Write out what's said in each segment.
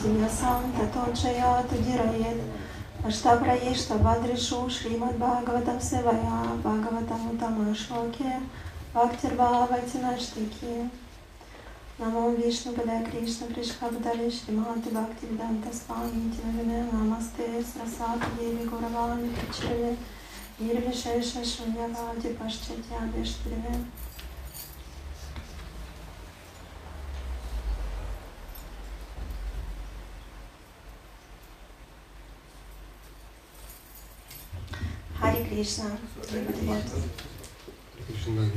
Сарасвати Ясам Тато Чая Тудирает Аштабраишта Бадришу Шримад Бхагаватам Севая Бхагаватам Утама Шлоке Бхактир Бхаватина Штики Намо Вишну Падая Кришна Пришхабдали Шримати Бхакти Веданта Свами Тинавине Намасте Срасвати Деви Гуравани Причили Нирвишеша Шуньявади Пашчатья Бештриве Krishna. liebe Devotees.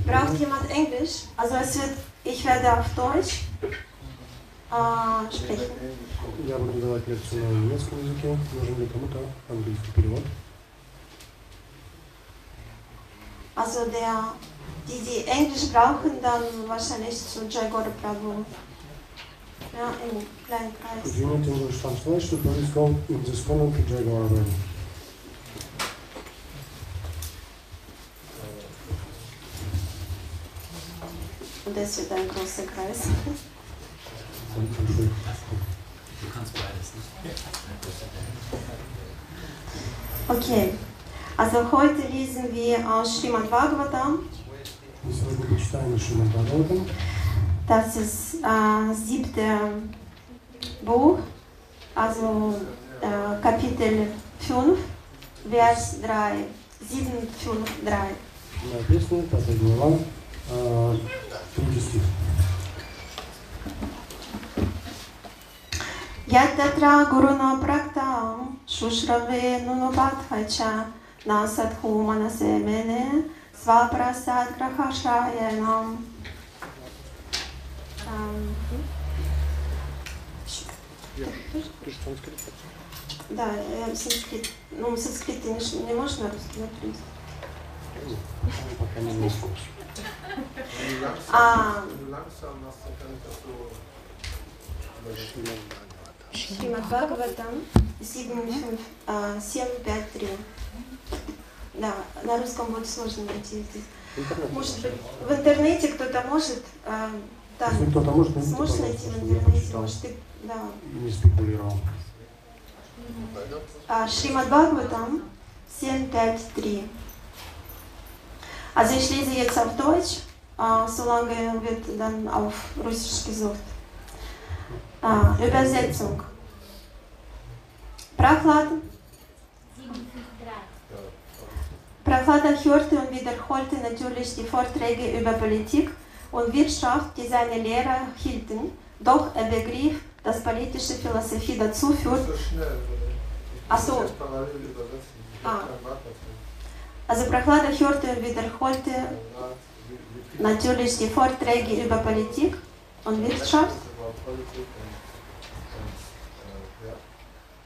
Braucht jemand Englisch? Also es wird, ich werde auf Deutsch äh, sprechen. Я буду давать лекцию на немецком языке. Нужен ли кому-то английский перевод? Also der, die, die Englisch brauchen, dann wahrscheinlich zu Jagora Prabhu. Ja, im kleinen If Kreis. you need English translation, please go in this corner to Jaguar Road. Und das wird ein großer Kreis. Du kannst beides, ne? Okay. Also heute lesen wir aus Srimad Bhagavatam. Мы сегодня почитаем Шримад Бхагаватам. Das ist äh, siebte Buch, also äh, Kapitel 5, Vers 3, 7, 5, 3. Седьмая песня, пятая глава, а, третий стих. Nunubhatvacha Nasadhu Manase Mene Svaprasad Grahashayanam Ähm, Ты же санскрит. Да, э, санскрит. Ну, санскрит не, ш- не можно русский, да, в принципе. Пока не so. Шримад Бхагаватам. Шримад Бхагаватам 7, а, 753. Да, на русском будет сложно найти здесь. Может быть, в интернете кто-то может, а, там, Если кто-то может, сможешь найти в интернете, может, ты, да. не спекулировал. А, Шримад Бхагаватам 753. Also ich lese jetzt auf Deutsch, äh, solange wird dann auf Russisch gesucht. Äh, Übersetzung. Prachlad, Prachlada hörte und wiederholte natürlich die Vorträge über Politik und Wirtschaft, die seine Lehrer hielten, doch er begriff, dass politische Philosophie dazu führt, So schnell. Ach Ich so. muss jetzt parallel übersetzen. Ich hab Ah. Also Prachlada hörte und wiederholte natürlich die Vorträge über Politik und Wirtschaft.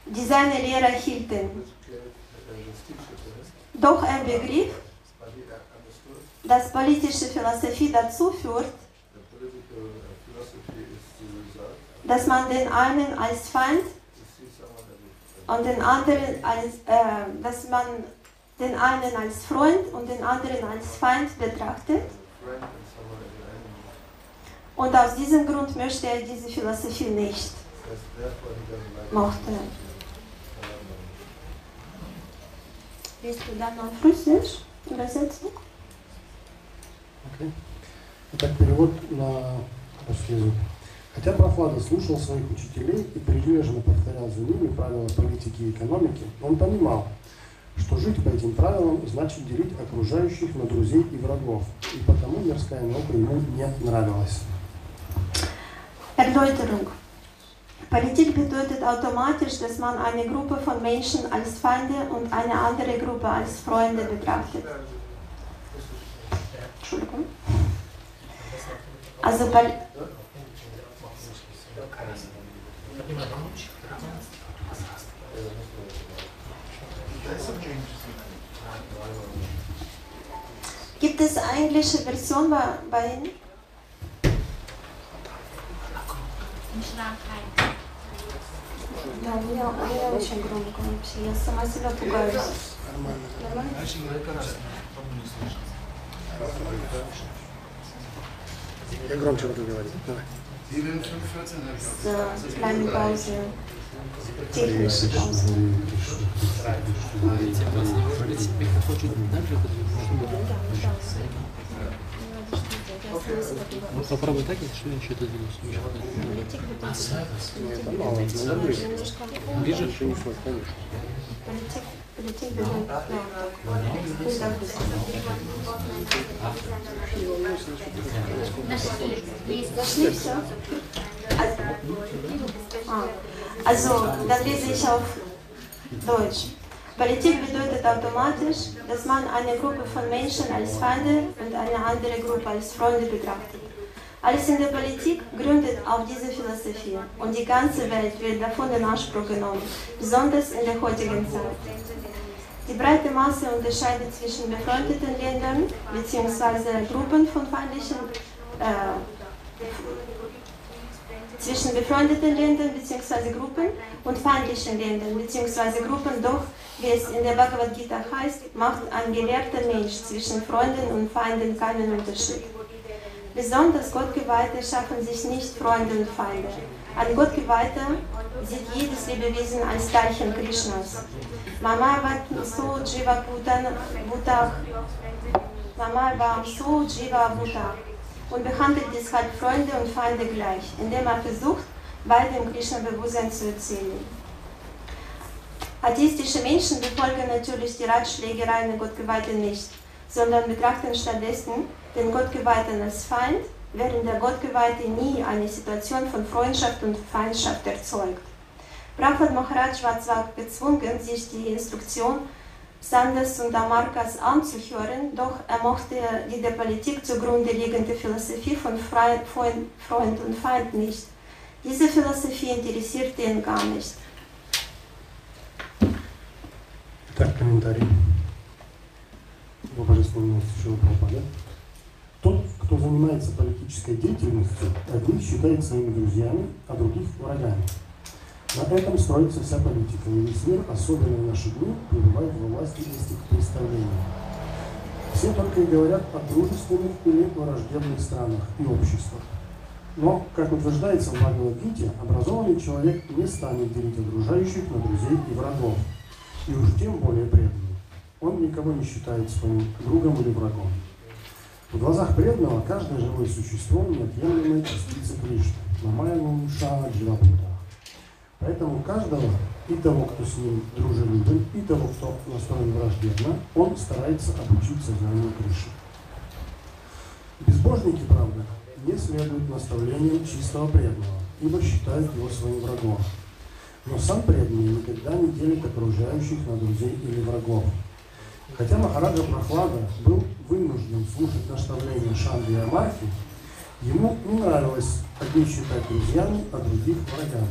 Die seine Lehrer hielten. Doch er begriff, dass politische Philosophie dazu führt, dass man den einen als Feind und den anderen als, äh, dass man den einen als Freund und den anderen als Feind betrachtet. friend and someone as an enemy. Und aus diesem Grund möchte er diese Philosophie nicht, That's therefore he doesn't like mochte. it. Liest du dann auf Russisch Übersetzung? Okay. Итак, перевод на русский язык. Хотя Прохлада слушал своих учителей и прилежно повторял за ними правила политики и экономики, он понимал, что жить по этим правилам значит делить окружающих на друзей и врагов, и потому мирская наука ему не нравилась. Erläuterung. Politik bedeutet automatisch, dass man eine Gruppe von Menschen als Feinde und eine andere Gruppe als Freunde betrachtet. Entschuldigung. Also Pol Gibt es eine englische Version bei, bei Ihnen? Да, у меня, у меня очень громко вообще. Я сама себя пугаюсь. Нормально? Я громче буду говорить. Давай. С kleinen Pause. Технischen Pause. Видите, у Вас политик хочет так же, Ну, попробуй так, если еще это двинусь. Это мало, надо ближе. Ближе? Еще не слышно, конечно. Политик, политик берет. Да, так. Пусть так будет. Нашли все? А, also, dann lese ich auf Deutsch. Politik bedeutet automatisch, dass man eine Gruppe von Menschen als Feinde und eine andere Gruppe als Freunde betrachtet. Alles in der Politik gründet auf diese Philosophie und die ganze Welt wird davon in Anspruch genommen, besonders in der heutigen Zeit. Die breite Masse unterscheidet zwischen befreundeten Ländern bzw. Gruppen von feindlichen äh, zwischen befreundeten Ländern bzw. Gruppen und feindlichen Ländern bzw. Gruppen, doch, wie es in der Bhagavad Gita heißt, macht ein gelehrter Mensch zwischen Freunden und Feinden keinen Unterschied. Besonders Gottgeweihte schaffen sich nicht Freunde und Feinde. Ein Gottgeweihter sieht jedes Lebewesen als Teilchen Krishnas. Mama so Jiva Bhutach. Mama so Jiva Bhutach und behandelt deshalb Freunde und Feinde gleich, indem er versucht, beide im Krishna-Bewusstsein zu erzählen. Atheistische Menschen befolgen natürlich die Ratschläge reiner Gottgeweihten nicht, sondern betrachten stattdessen den Gottgeweihten als Feind, während der Gottgeweihte nie eine Situation von Freundschaft und Feindschaft erzeugt. Prahlad Maharaj war zwar gezwungen, sich die Instruktion Sanders und Amarkas anzuhören, doch er mochte die der Politik zugrunde liegende Philosophie von Freund und Feind nicht. Diese Philosophie interessierte ihn gar nicht. Так, комментарий. Его божественная милость Шила Прабхупада. Тот, кто занимается политической деятельностью, одних считает своими друзьями, а других врагами. На этом строится вся политика, и весь мир, особенно в наши дни, пребывает во власти этих представлений. Все только и говорят о дружественных или враждебных странах и обществах. Но, как утверждается в Бхагавадгите, образованный человек не станет делить окружающих на друзей и врагов, и уж тем более преданных. Он никого не считает своим другом или врагом. В глазах преданного каждое живое существо – неотъемлемая частица Кришны. Намайну Шана Дживабута. Поэтому каждого, и того, кто с ним дружелюбен, и того, кто настроен враждебно, он старается обучить сознанию Кришны. Безбожники, правда, не следуют наставлениям чистого преданного, ибо считают его своим врагом. Но сам преданный никогда не делит окружающих на друзей или врагов. Хотя Махараджа Прохлада был вынужден слушать наставления Шанды и Амархи, ему не нравилось одних считать друзьями, а других врагами.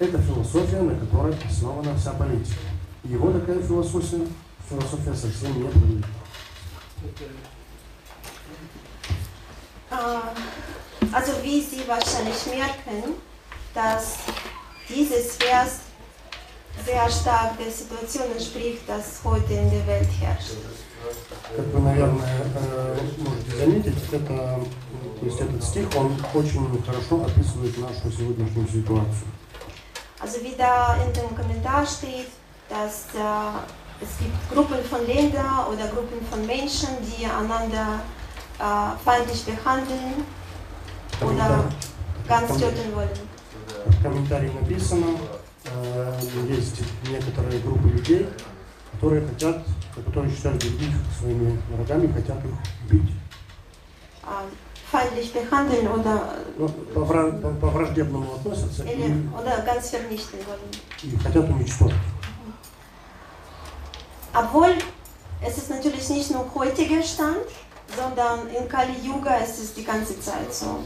Это философия, на которой основана вся политика. Его такая философия, философия совсем не привлекла. Also wie Sie wahrscheinlich merken, dass dieses Vers sehr stark der Situation entspricht, das heute in der Welt herrscht. Как вы, наверное, можете заметить, это, то есть этот стих, он очень хорошо описывает нашу сегодняшнюю ситуацию. Also wie da in dem Kommentar steht, dass äh, es gibt Gruppen von Ländern oder Gruppen von Menschen, die einander äh, feindlich behandeln oder Комментарий. ganz töten wollen. В комментарии написано, э, есть некоторые группы людей, которые хотят, которые считают других своими врагами, хотят их убить. Äh, feindlich behandeln oder, Ну, по, вра- по- по враждебному относятся или, oder ganz vernichten wollen. и хотят уничтожить. Obwohl es ist natürlich nicht nur heutiger Stand, sondern in Kali Yuga ist es die ganze Zeit so.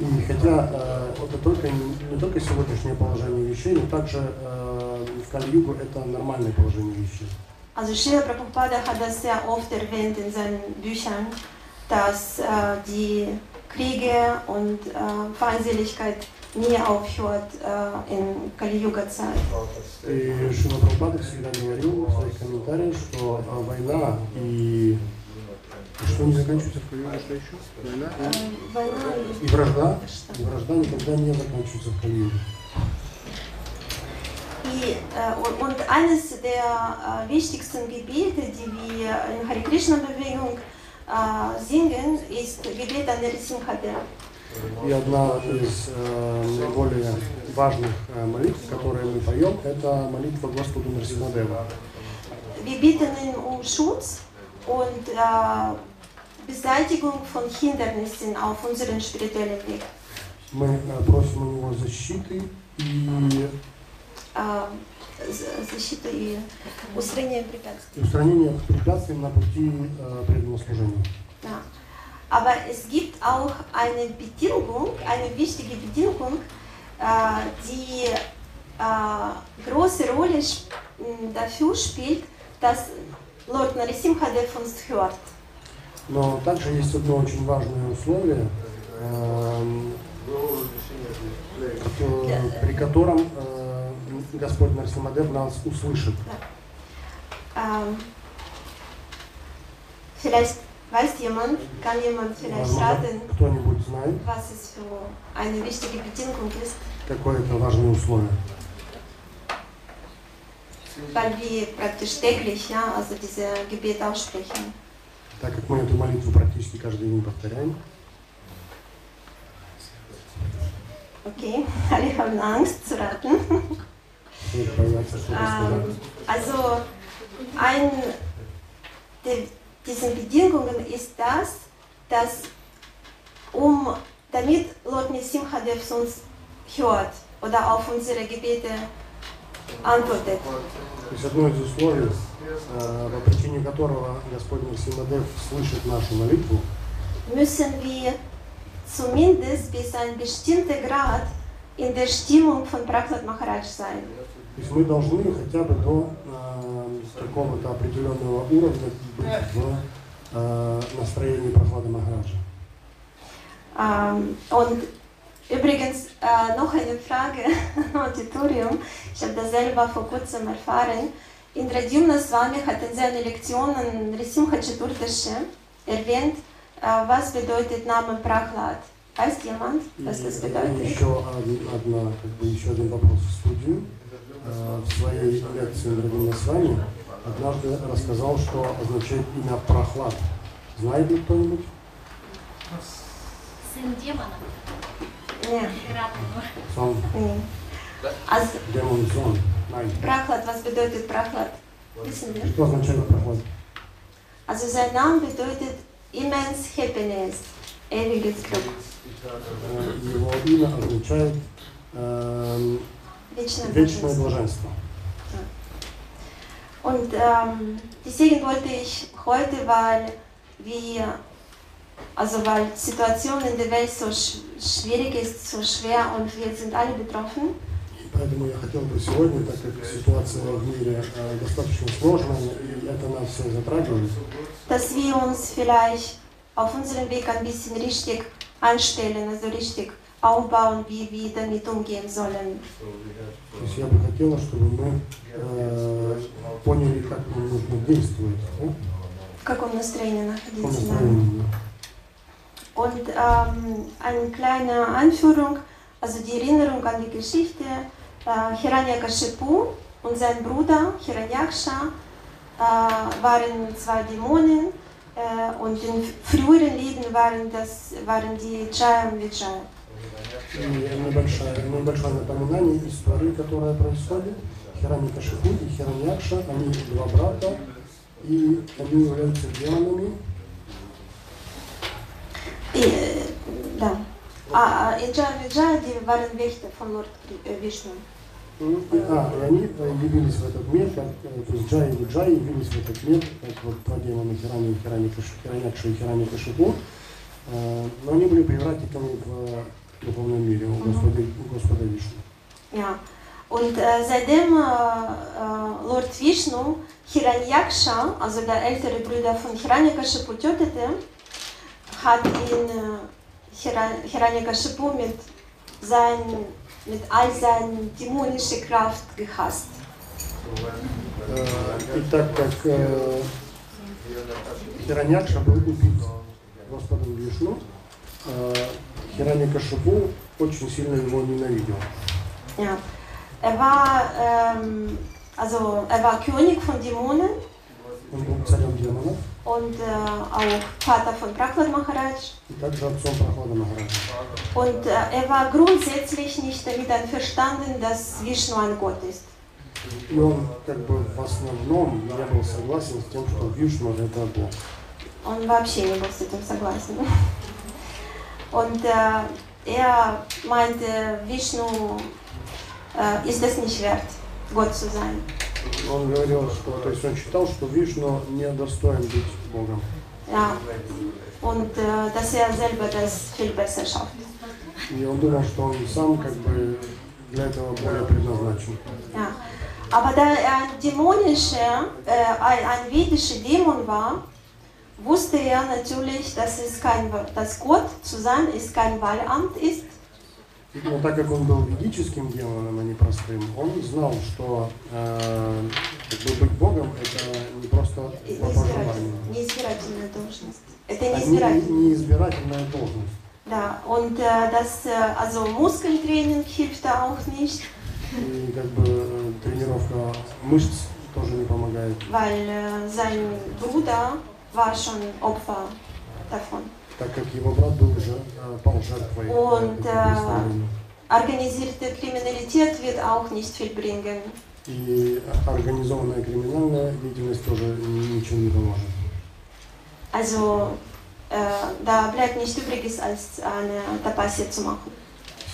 И хотя э, это только, не только сегодняшнее положение вещей, но также э, в Кали-Югу это нормальное положение вещей. Also Srila Prabhupada hat das sehr oft erwähnt in seinen Büchern, dass äh, die Kriege und äh, Feindseligkeit nie aufhört äh, in Kali Yuga Zeit. И Шила Прабхупада всегда говорил в своих комментариях, что э, война и и что не заканчивается в Кали-Югу, что еще? Война Äh, Война и вражда, Что? и вражда никогда не заканчивается в Кали-Югу. Die, äh, und, und eines der äh, wichtigsten Gebete, die wir in Hare Krishna Bewegung äh, singen, ist Gebet an Nrsimhadev. И одна из э, наиболее важных э, молитв, которые мы поем, это молитва Господу Нарсимадева. Wir bitten ihn um Schutz und äh, Beseitigung von Hindernissen auf unserem spirituellen Weg. Мы э, просим у него защиты и Äh, з- защиты и устранение препятствий. и устранение препятствий на пути э, преданного служения. Ja. Aber es gibt auch eine Bedingung, eine wichtige Bedingung, äh, die äh, große Rolle dafür spielt, dass Lord Narasimhadev uns hört. Но также есть одно очень важное условие, эм, ко- при котором э, Господь Нарсимадев нас услышит. Ähm, vielleicht weiß jemand, kann jemand vielleicht Возможно, raten, кто-нибудь знает, was es für eine wichtige Bedingung ist, какое это важное условие. weil wir praktisch täglich ja, also diese Gebet aussprechen. Так как мы эту молитву практически каждый день повторяем, Okay, alle haben Angst zu raten. Ähm, also, ein der, diesen Bedingungen ist das, dass um, damit Lord Nisimhadev uns hört oder auf unsere Gebete antwortet, То есть одно из условий, э, по причине которого Господь Нарсимадев слышит нашу молитву, müssen wir zumindest bis ein bestimmter Grad in der Stimmung von Prahlad Maharaj sein. То есть мы должны хотя бы до э, какого-то определенного уровня быть в э, настроении Прохлады Махараджа. Ähm, und übrigens äh, noch eine Frage im Auditorium. Ich habe das selber vor kurzem erfahren. Indradyumna Swami hat in seinen Lektionen Risimha Chaturdashi erwähnt, äh, was bedeutet Name Prahlad. Weiß jemand, was das bedeutet? еще од- одна, как бы еще один вопрос в студию. В своей лекции Дорогим с вами однажды рассказал, что означает имя Прохлад. Знает ли кто-нибудь? Сын демона, Нет. Сам nee. Also, демон Зон. Prahlad, was bedeutet wir? Что означает Прохлад? Also sein Name bedeutet immense happiness, ewiges Glück, Э, Его имя означает эм, вечное вечное блаженство. блаженство. Und ähm, deswegen wollte ich heute, weil wir, also weil die Situation in der Welt so sch schwierig ist, so schwer und wir sind alle betroffen, И Поэтому я хотел бы сегодня, так как ситуация в мире э, достаточно сложная, и это нас всех затрагивает, dass wir uns vielleicht auf unserem Weg ein bisschen richtig einstellen, also richtig aufbauen, wie wir damit umgehen sollen. то есть я бы хотела, чтобы мы э, поняли, как нам нужно действовать, да? В каком настроении в каком находиться. да. настроении. Und ähm, eine kleine Anführung, also die Erinnerung an die Geschichte. Äh, Hiranyakashipu und sein Bruder Hiranyaksha äh, waren zwei Dämonen Äh, und in früheren Lieden waren, das, waren die Jaya und Vijaya. И небольшое, небольшое напоминание истории, которая происходит. Хираникашипу и Хираньякша, они два брата, и они являются демонами. И, äh, да. А, а Vijaya, die waren Wächter von Lord Kri- äh, Vishnu. И, а, и они э, явились в этот мир, как, э, то есть Джай и Джай явились в этот мир, как вот два демона Хирани, Хираникаш- Хираньякша и Хираникашипу. Э, Но они были привратниками в духовном мире у Господа, у Господа Вишну. Ja. Und äh, seitdem äh, äh, Lord Vishnu Hiranyaksha, also der ältere Bruder von Hiranyakashipu, tötete, hat ihn äh, Hira- Hiranyakashipu mit, sein, mit all seiner dämonischen Kraft gehasst. Э, И так как э, Хираньякша был убит Господом Вишну, э, Хираникашипу очень сильно его ненавидел. Ja. Er war, ähm, also er war König von Dämonen Он был царем демонов und äh, auch Vater von Prahlad Maharaj. Und äh, er war grundsätzlich nicht damit einverstanden, dass Vishnu ein Gott ist. И он как бы в основном не был согласен с тем, что Вишну это Бог. Он вообще не был с этим согласен. Und äh, er meinte, Vishnu äh, ist es nicht wert, Gott zu sein. Он говорил, что, то есть он считал, что Вишну не достоин быть Богом. Ja. Und äh, dass er selber das viel besser schafft. И он думал, что он сам как бы для этого более предназначен. Ja. Aber da er ein dämonischer, äh, ein, ein vedischer Dämon war, wusste er natürlich, dass, es kein, dass Gott zu sein ist kein Wahlamt ist. Но так как он был ведическим демоном, а не простым, он знал, что э, быть Богом это не просто вопрос желания. Неизбирательная должность. Это неизбирательная. не, не избирательная должность. Да, und äh, das, also Muskeltraining hilft da auch nicht, И как бы э, тренировка мышц тоже не помогает, weil äh, sein Bruder war schon Opfer davon. так как его брат был уже э, пал жертвой э, Он, этих да. представлений. Organisierte Kriminalität wird auch nicht viel bringen. И организованная криминальная деятельность тоже ничего не поможет. Also äh, da bleibt nicht übriges, als eine Tapasya zu machen.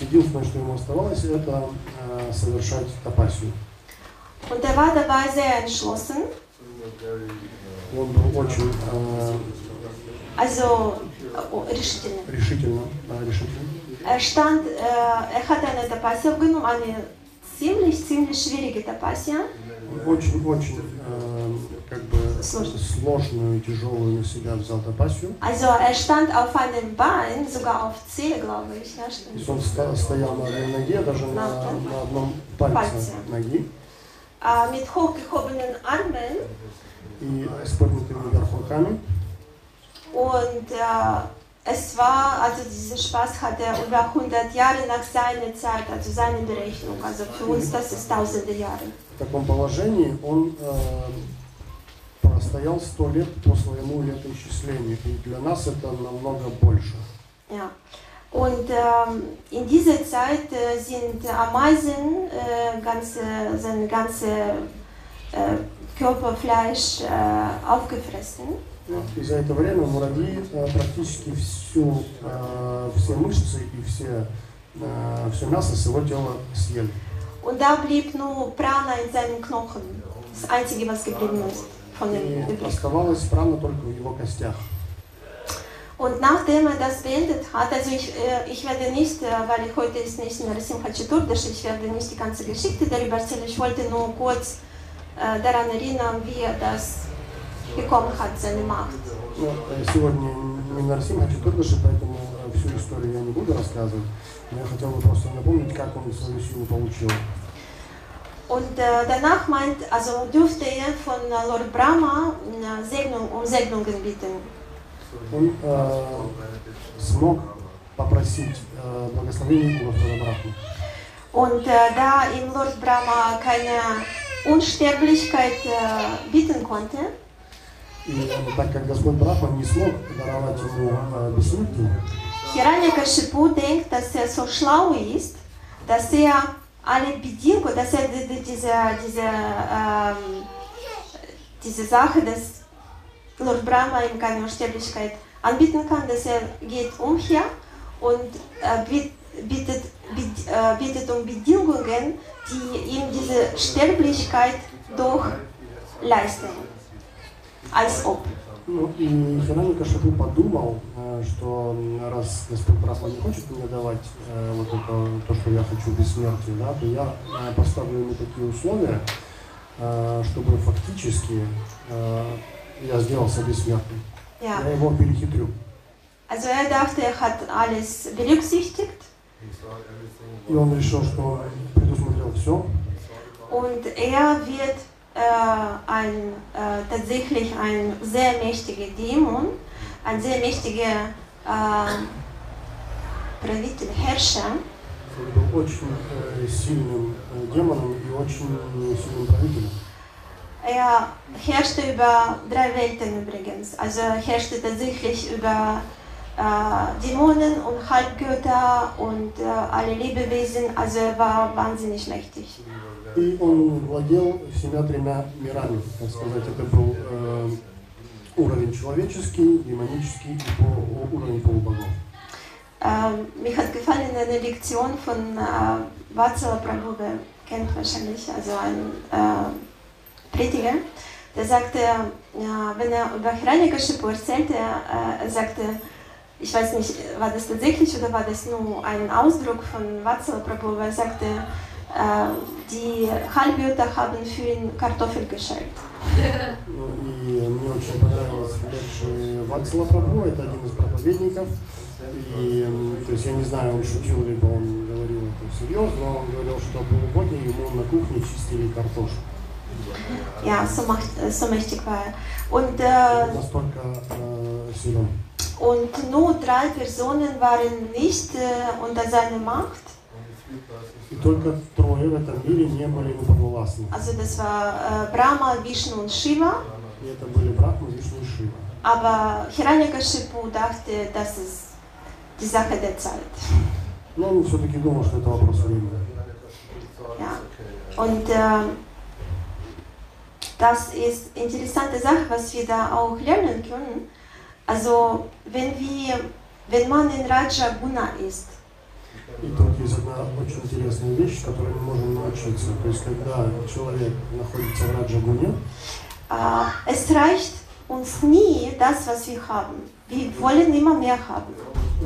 Единственное, что ему оставалось, это э, совершать тапасию. Und er war dabei sehr entschlossen. Он был очень э, Also äh, решительно. решительно, да, решительно. Er stand, er hat eine Tapasya aufgenommen, eine ziemlich, ziemlich schwierige Tapasya. Очень-очень э, как бы Сложно. сложную и тяжелую на себя взял тапасию. Also er stand auf einem Bein, sogar auf Zehe, glaube ich. Ja, То stimmt. есть он ста- стоял на одной ноге, даже на, На одном? на одном пальце Пальце. ноги Äh, mit hochgehobenen Armen и с поднятыми вверх руками. und äh, es war, also dieser Spaß hat er über 100 Jahre nach seiner Zeit, also seine Berechnung. Also für uns das ist tausende Jahre. В таком положении он э, простоял сто лет по своему летоисчислению. И для нас это намного больше. Ja. Und ähm, in dieser Zeit äh, sind Ameisen, äh, ganze, sein ganze äh, Körperfleisch äh, aufgefressen. И за это время муравьи э, практически всю, э, все мышцы и все, э, все мясо с его тела съели. Und da blieb nur Prana in seinen Knochen. Das Einzige, was geblieben ist von dem übrig. оставалась прана только в его костях. Und nachdem er das beendet hat, also ich, äh, ich werde nicht, äh, weil ich heute ist nicht Narasimha Chaturdashi, ich werde nicht die ganze Geschichte darüber erzählen, ich wollte nur kurz äh, daran erinnern, wie das bekommen hat, seine Macht. Ну, э, сегодня не Нарсим поэтому э, всю историю я не буду рассказывать. Но я хотел бы просто напомнить, как он свою силу получил. Und äh, danach meint, also dürfte er von äh, Lord Brahma äh, Segnung, um Segnungen bitten. Он э, смог попросить э, благословения у Господа Брахмы. Und äh, da ihm Lord Brahma keine Unsterblichkeit äh, bitten konnte. Hiranyaka Shipu denkt, dass er so schlau ist, dass er alle Bedingungen, dass er diese, diese, ähm, diese Sache, dass Lord Brahma ihm keine Unsterblichkeit anbieten kann, dass er geht umher und äh, bietet, biet- äh, bietet um Bedingungen, die ihm diese Sterblichkeit doch leisten. Als ob. ну, и Хираника Шипу подумал, э, что раз Господь Брахман не хочет мне давать э, вот это, то, что я хочу бессмертие, да, то я э, поставлю ему такие условия, чтобы фактически я сделался бессмертным. Ja. Я его перехитрю. Also er dachte, er hat alles berücksichtigt И он решил, что он предусмотрел все, und er wird äh, ein, äh, tatsächlich ein sehr mächtiger Dämon, ein sehr mächtiger äh, Правитель, Herrscher. Он был очень э, сильным э, демоном и очень сильным правителем. Er herrschte über drei Welten übrigens. Also er herrschte tatsächlich über äh, Dämonen und Halbgötter und äh, alle Lebewesen. Also er war wahnsinnig mächtig. И он владел всеми тремя мирами, так сказать. Это был э, уровень человеческий, демонический и по, уровень полубогов. Ähm, mir hat gefallen eine Lektion von äh, Vatsala Prabhu, wer kennt wahrscheinlich, also ein äh, Prediger, der sagte, ja, wenn er über Hiranyakashipu erzählte, er, äh, er sagte, ich weiß nicht, war das tatsächlich oder war das nur ein Ausdruck von Vatsala Prabhu, aber er sagte, äh, die Halbgötter haben für ihn Kartoffel geschält. Ну, И мне очень понравилось Леши Вацла Прабhu, это один из проповедников. И, м, то есть я не знаю, он шутил, либо он говорил это всерьез, но он говорил, что полугодие ему на кухне чистили картошку. Ja, so, macht, so mächtig war er. Und äh, Настолько э, силен. Und nur drei Personen waren nicht äh, unter seiner Macht. И только трое в этом мире не были ему подвластны. Also das war äh, Brahma, Vishnu und Shiva. И это были Брахма, Вишну и Шива. Aber Hiranyakashipu dachte, das ist die Sache der Zeit. Но он все-таки думал, что это вопрос времени. Ja. Und äh, das ist eine interessante Sache, was wir da auch lernen können. Also wenn wir, wenn man in Raja Guna ist, И тут есть одна очень интересная вещь, которой мы можем научиться. То есть, когда человек находится в Раджагуне, äh, es reicht uns nie das, was wir haben. Wir wollen immer mehr haben.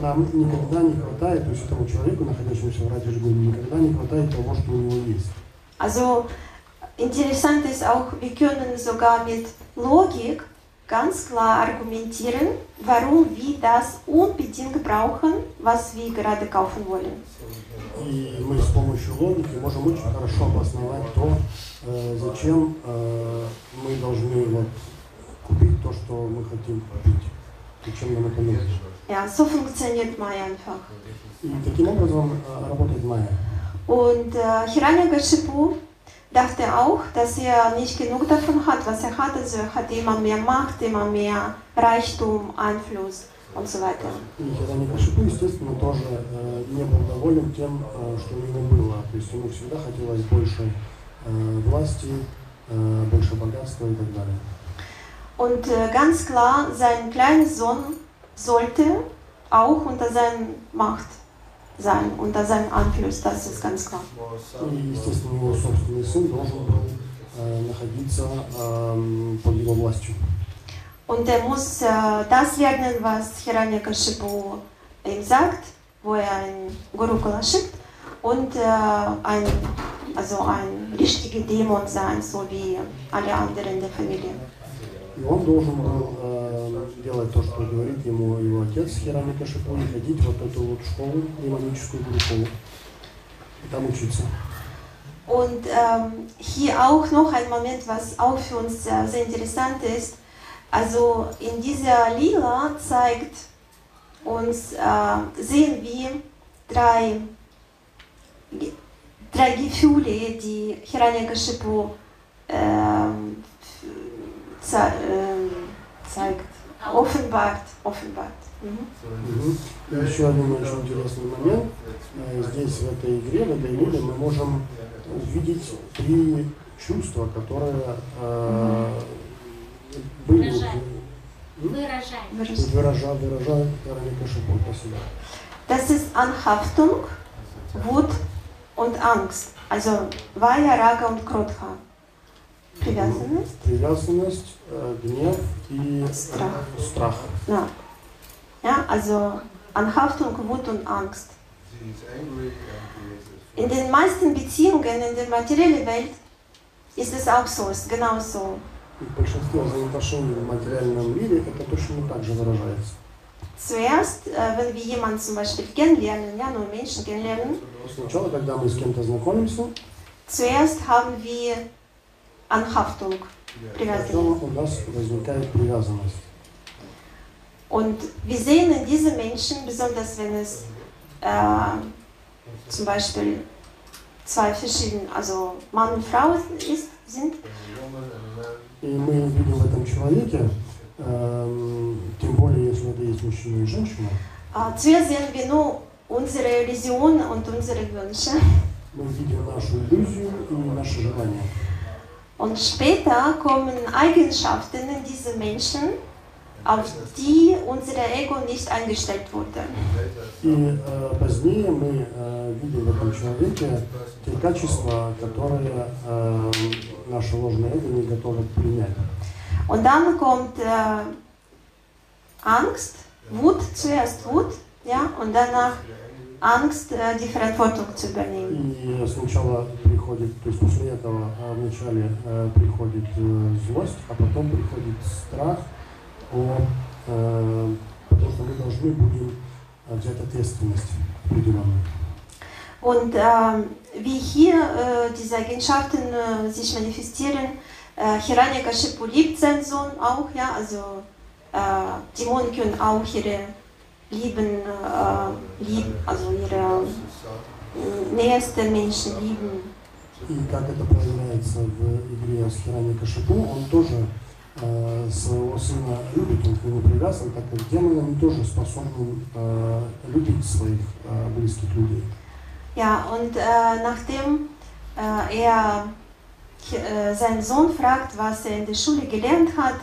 нам никогда не хватает, то есть этому человеку, находящемуся в Раджагуне, никогда не хватает того, что у него есть. Also interessant ist auch, wir können sogar mit Logik ganz klar argumentieren, warum wir das unbedingt brauchen, was wir gerade kaufen wollen. И мы с помощью логики можем очень хорошо обосновать то, э, зачем э, мы должны вот, купить то, что мы хотим купить. Зачем нам это нужно. Ja, so funktioniert Maya einfach. И таким образом э, работает Майя. Und äh, Hiranyakashipu dachte auch, dass er nicht genug davon hat, was er hat. Also er hat immer mehr Macht, immer mehr Reichtum, Einfluss und so weiter. И Хираникашипу, естественно, тоже э, не был доволен тем, э, что у него было. То есть ему всегда хотелось больше э, власти, э, больше богатства и так далее. Und äh, ganz klar, sein kleiner Sohn sollte auch unter seiner Macht sein, unter seinem Einfluss, das ist ganz klar. И, естественно, его собственный сын должен был э, находиться эм, под его властью. Und er muss äh, das lernen, was Hiranyakashipu ihm sagt, wo er einen Gurukula schickt und äh, ein, also ein richtiger Dämon sein, so wie alle anderen in der Familie. И он должен был э, делать то, что говорит ему его отец Хираникашипу, и ходить в вот эту вот школу, демоническую школу, и там учиться. Und ähm, hier auch noch ein Moment, was auch für uns äh, sehr interessant ist. Also in dieser Lila zeigt uns, äh, sehen wir drei, Ge- drei Gefühle, die Hiranyakashipu ähm, f- ze- ähm, zeigt. Offenbart, offenbart. И Еще один очень интересный момент. Э, Здесь, в этой игре, в этой игре мы можем увидеть три чувства, которые э, были у- М? Выражай. Выражай. выража- выражают Вероника Шипон. Спасибо. Das ist Anhaftung, Wut und Angst. Also Vaya, Raga und Krodha. Привязанность. Привязанность, э, гнев и э, Страх. страх. Ja. ja, also Anhaftung, Wut und Angst. She is angry and he is In den meisten Beziehungen in der materiellen Welt ist es auch so, ist genau so. И в большинстве взаимоотношений в материальном мире это точно так же выражается. Zuerst, äh, wenn wir jemanden zum Beispiel kennenlernen, ja, nur Menschen kennenlernen, Сначала, когда мы с кем-то знакомимся, zuerst haben wir Anhaftung, Привязанность. потом у нас возникает привязанность. Und wir sehen in diesen Menschen, besonders wenn es äh, zum Beispiel zwei verschiedene, also Mann und Frau ist, sind, a woman and a man. И мы видим в этом человеке, эм, тем более, если это есть мужчина и женщина, äh, zuerst sehen wir nur unsere Illusionen und unsere Wünsche. мы видим нашу иллюзию и наши желания. Und später kommen Eigenschaften in diese Menschen, auf die unser Ego nicht eingestellt wurde. Later, И э, позднее мы э, видим в этом человеке те качества, которые э, наше ложное эго не готово принять. Und dann kommt äh, Angst, Wut, zuerst Wut, ja, und danach Angst, äh, die Verantwortung zu übernehmen. И сначала приходит, то есть после этого э, вначале э, приходит э, злость, а потом приходит страх, о, э, потому что мы должны будем э, взять ответственность определенную. Und ähm, wie hier äh, diese Eigenschaften äh, sich manifestieren, äh, Hiranyakashipu liebt seinen Sohn auch, ja, also äh, Dämonen können auch ihre Lieben, äh, lieb, also ihre äh, nächsten Menschen lieben. И как это проявляется в игре с Хирани Кашипу, он тоже э, своего сына любит, он к нему привязан, так как демоны они тоже способны э, любить своих э, близких людей. Ja, und äh, nachdem äh, er äh, seinen Sohn fragt, was er in der Schule gelernt hat,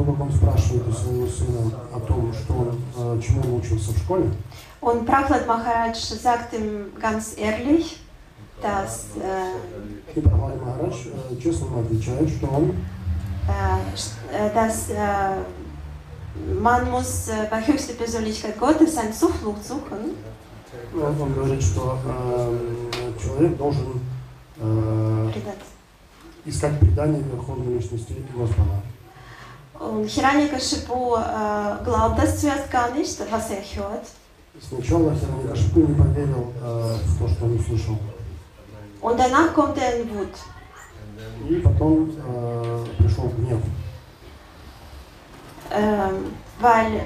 Он спрашивает у своего сына о том, что он, э, чему он учился в школе, und Prahlad Maharaj sagt ihm ganz ehrlich, dass, äh, и Прабхупада Махарадж э, честно ему отвечает, что он äh, äh, dass äh, man muss äh, bei höchster Persönlichkeit Gottes eine Zuflucht suchen. он, говорит, что э, человек должен э, искать предание Верховной Личности Господа. Und Hiranyakashipu äh, glaubt das zuerst gar nicht, was er hört. Сначала Хирани Кашипу не поверил э, в то, что он услышал. Und danach kommt er in Wut. И потом э, пришел гнев. Ähm, weil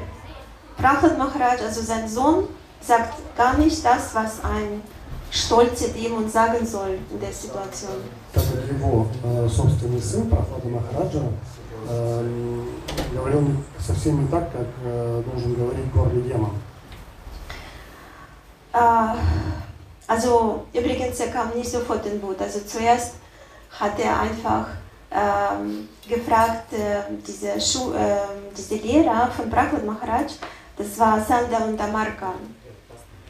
Prahlad Maharaj, also sein Sohn, sagt gar nicht das, was ein stolzer Dämon sagen soll in der Situation. Так как его э, собственный сын Прохлада Махараджа э, говорил совсем не так, как э, должен говорить гордый демон. Äh, also übrigens, er kam nicht sofort in Wut. Also zuerst hat er einfach ähm, gefragt, äh, diese, Schu äh, diese Lehrer von Prahlad Maharaj, das war Sanda und Amarka,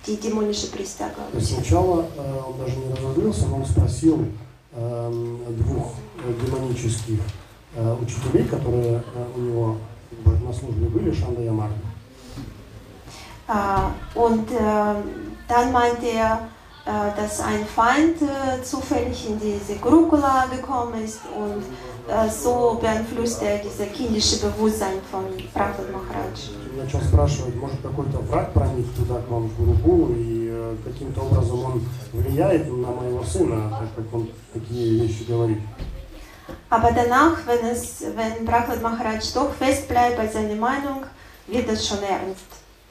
die dämonische Priester, glaube ich. сначала э, он даже не разозлился, но он спросил эм, двух э, демонических э, учителей, которые э, у него на службе были, Шанда Амарга. Äh, und ähm, dann meinte er, dass ein Feind äh, zufällig in diese Gurukula gekommen ist und äh, so beeinflusst er dieses kindische Bewusstsein von Prahlad Maharaj. Начал спрашивать, может какой-то враг проник туда к вам в Гурукулу и э, каким-то образом он влияет на моего сына, так как он такие вещи говорит. Aber danach, wenn, es, wenn Prahlad Maharaj doch fest bleibt bei seiner Meinung, wird das schon ernst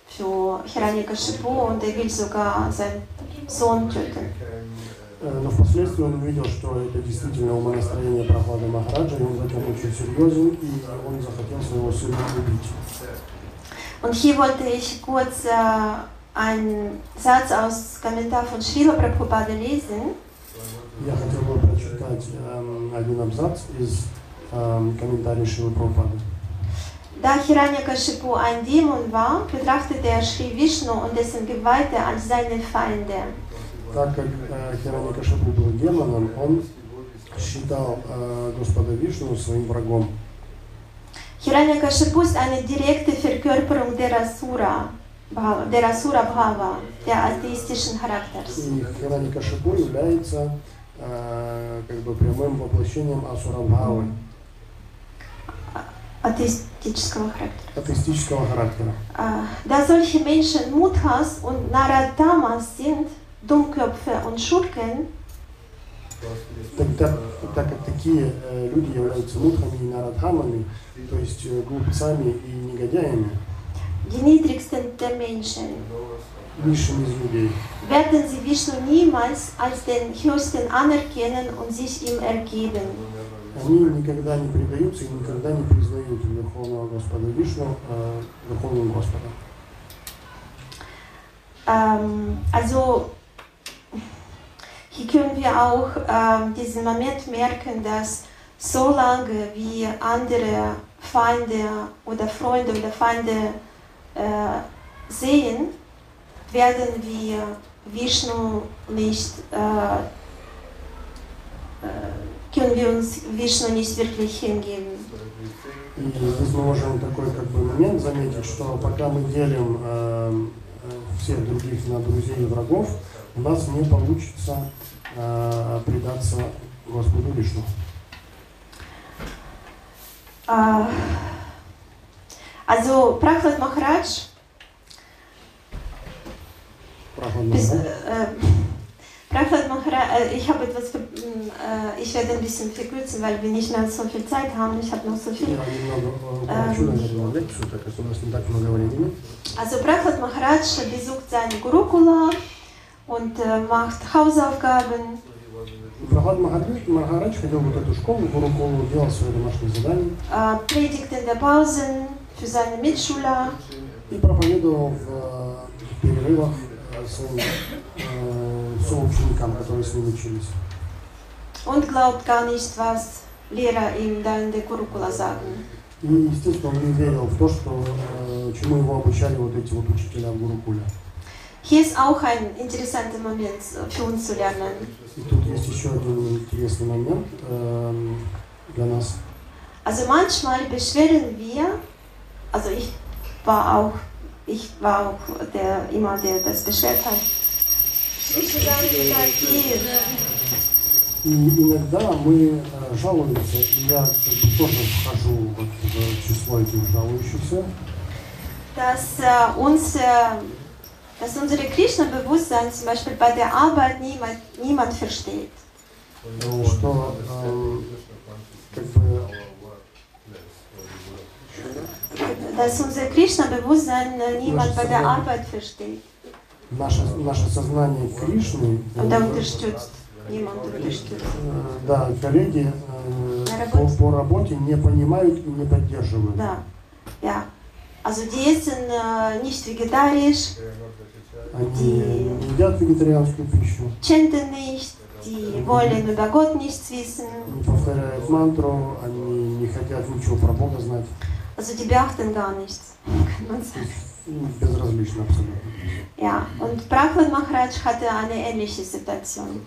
für Hiranyakashipu und er will sogar seinen Sohn töten. became Э, Но впоследствии он увидел, что это действительно умонастроение Прохлада Махараджа, и он в этом очень серьезен, и он захотел своего сына убить. Und hier wollte ich kurz äh, einen Satz aus Kommentar von Srila Prabhupada lesen. Я хотел бы прочитать эм, один абзац из эм, комментария Шилы Прабхупады. Da Hiranyakashipu ein Dämon war, betrachtete er Sri Vishnu und dessen Geweihte als seine Feinde. Так как э, Хираникашипу был демоном, он считал э, Господа Вишну своим врагом. Hiranyakashipu ist eine direkte Verkörperung der Asura, Bhava, der Asura Bhava, der atheistischen Charakters. И Хираникашипу является э, как бы прямым воплощением Асурабхавы, Atheistического характера. атеистического характера. Äh, Da solche Menschen Muthas und Naradamas sind, Dummköpfe und Schurken, Так, так, так как такие э, люди являются мутхами и нарадхамами, то есть э, глупцами и негодяями, die niedrigsten der Menschen, низшими из людей, werden sie Vishnu niemals als den Höchsten anerkennen und sich ihm ergeben. они никогда не предаются и никогда не признают Верховного Господа Вишну э, Верховным Господом. Ähm, also hier können wir auch ähm, diesen Moment merken, dass solange wir andere Feinde oder Freunde oder Feinde äh, sehen, werden wir Vishnu nicht, können wir uns Vishnu nicht wirklich hingeben. И здесь мы можем такой как бы момент заметить, что пока мы делим э, всех других на друзей и врагов, у нас не получится э, предаться Господу Вишну. Äh, also Prabhupada Maharaj Прохладно, Bis, да? äh, Prabhupada Maharaj, äh, ich habe etwas, ver- m, äh, ich werde ein bisschen verkürzen, weil wir nicht mehr so viel Zeit haben. Ich habe noch so viel. Я немного э, укорочу, наверное, лекцию, так как у нас не так много времени. Also Prabhupada Maharaj besucht seine Gurukula und äh, macht Hausaufgaben. Прохлад Махарадж, Махарадж ходил в вот эту школу, Гуруколу, делал свои домашние задания äh, predigt in der Pausen für seine Mitschüler и проповедовал в, э, в перерывах э, своим э, соученикам, которые с ним учились. und glaubt gar nicht, was Lehrer ihm da in der Gurukula sagen. И, естественно, он не верил в то, что, э, чему его обучали вот эти вот учителя в Гурукуле. Hier ist auch ein interessanter Moment äh, für uns zu lernen. И тут есть еще один интересный момент эм, для нас. Also manchmal beschweren wir, also ich war auch, ich war auch der immer der das beschwert hat. И иногда мы э, жалуемся, и я как бы, тоже вхожу вот в число этих жалующихся, Dass äh, uns, äh, dass unsere Krishna-Bewusstsein zum Beispiel bei der Arbeit niemand, niemand versteht. что эм, Dass unser Krishna-Bewusstsein äh, niemand bei der Arbeit versteht наше, наше сознание Кришны, э, э, да, коллеги э, по, по работе не понимают и не поддерживают. Да, ja. Also die essen äh, nicht vegetarisch, Они не едят вегетарианскую пищу, chanten nicht, die wollen über Gott nichts wissen. повторяют мантру, они не хотят ничего про Бога знать. Also die beachten gar nichts, kann man sagen. Ну, Безразлично абсолютно. Ja, und Prabhupada Maharaj hatte eine ähnliche Situation.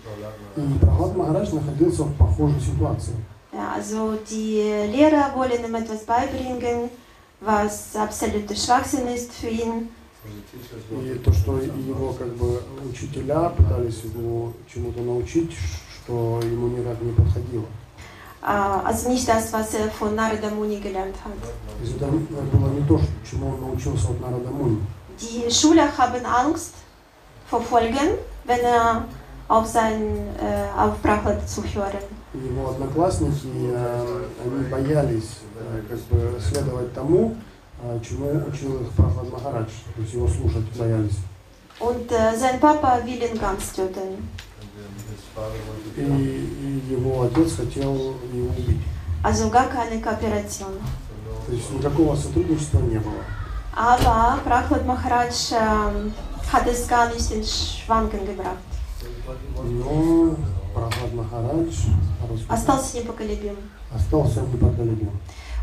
И Прохлад Махарадж находился в похожей ситуации. Ja, also die Lehrer wollen ihm etwas beibringen, was absoluter Schwachsinn ist für ihn. И то, что его как бы учителя пытались его чему-то научить, что ему никак не подходило. Äh, Also nicht das, was er von Narada Muni gelernt hat. То есть это было не то, чему он научился от Нарада Муни. Die Schüler haben Angst vor Folgen, wenn er auf, sein, äh, auf Prabhupada zuhören. И Его одноклассники, э, они боялись э, как бы следовать тому, э, чему учил их Прохлад Махарадж. То есть его слушать боялись. Und äh, sein Papa will ihn ganz töten. his father wanted to и, kill him. и его отец хотел его убить. Keine Kooperation. То есть никакого сотрудничества не было. Ähm, gar nicht in Schwanken gebracht. Но Прохлад Махарадж Остался непоколебим. остался непоколебим.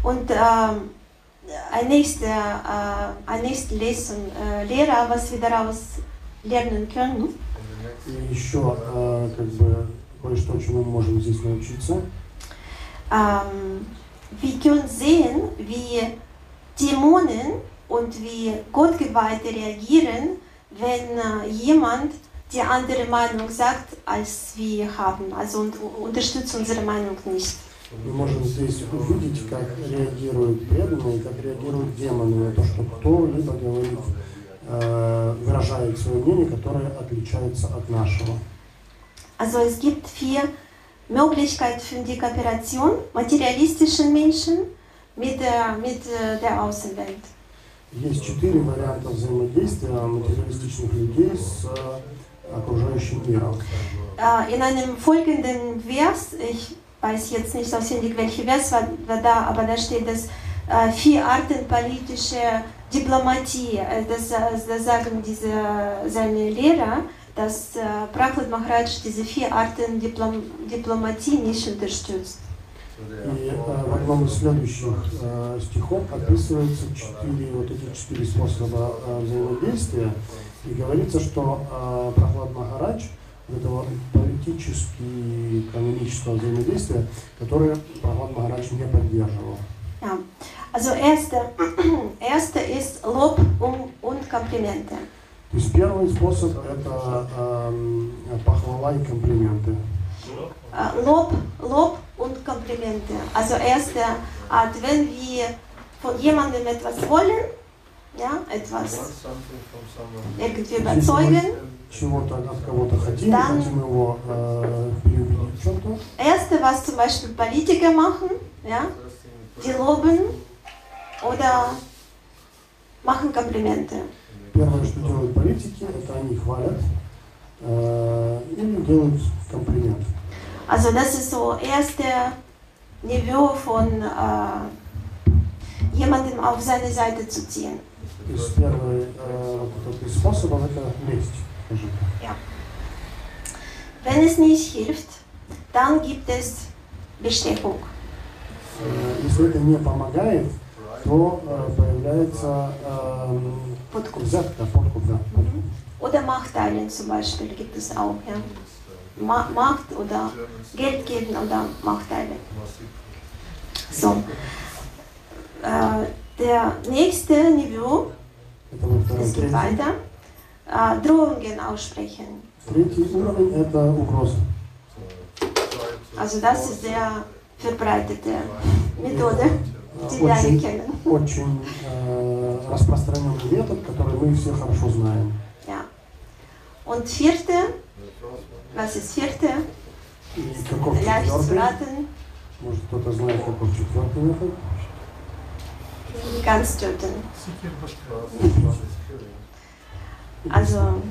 Und ähm, ein nächster, äh, ein nächster Lesson, äh, Lehrer, was wir daraus lernen können, И еще э, как бы кое-что, чему мы можем здесь научиться. ähm, wir können sehen, wie Dämonen und wie Gottgeweihte reagieren, wenn äh, jemand die andere Meinung sagt, als wir haben, also und, unterstützt unsere Meinung nicht. Мы можем здесь увидеть, как реагируют преданные, как реагируют демоны на то, что кто-либо говорит, э, выражает свое мнение, которое отличается от нашего. Also es gibt vier Möglichkeiten für die Kooperation materialistischen Menschen mit der, mit äh, der Außenwelt. Есть четыре варианта взаимодействия материалистичных людей с э, окружающим миром. Äh, in einem folgenden Vers, ich weiß jetzt nicht auswendig, welcher Vers war, war da, aber da steht es, äh, vier Arten politische Diplomatie. Äh, das, äh, das sagen diese, seine Lehrer, dass äh, Prahlad Maharaj diese vier Arten Diplom Diplomatie nicht unterstützt. И э, в одном из следующих э, стихов описываются четыре, вот эти четыре способа э, взаимодействия. И говорится, что э, Прохлад Махарадж этого политически экономического взаимодействия, которое Прохлад Махарадж не поддерживал. Ja. Also erste, erste ist Lob und, und Komplimente. То есть первый способ это эм, похвала и комплименты. Äh, Lob, Lob und Komplimente. Also erste Art, wenn wir von jemandem etwas wollen, ja, etwas irgendwie überzeugen, чего-то от кого-то хотим, Да. хотим его э, переубедить в чем-то, erste, was zum Beispiel Politiker machen, ja, die loben oder machen Komplimente. Первое, что делают политики, это они хвалят э, или делают комплимент. Also das ist so erste Niveau von äh, jemandem auf seine Seite zu ziehen. То есть первый э, вот этот из способов это лесть, скажем. Wenn es nicht hilft, dann gibt es Bestechung. Э, Если это не помогает, то э, появляется Podkopf. Podkopf, ja. Oder Machteilen zum Beispiel gibt es auch. Ja. Ma Macht oder Geld geben oder Machteilen. So. Äh, der nächste Niveau, es geht weiter, äh, Drohungen aussprechen. Also das ist der verbreitete Methode. Очень, очень э, распространенный метод, который мы все хорошо знаем. Ja. Und vierte, was ist vierte? И каков четвертый? Может кто-то знает, каков четвертый метод? ganz töten. Also,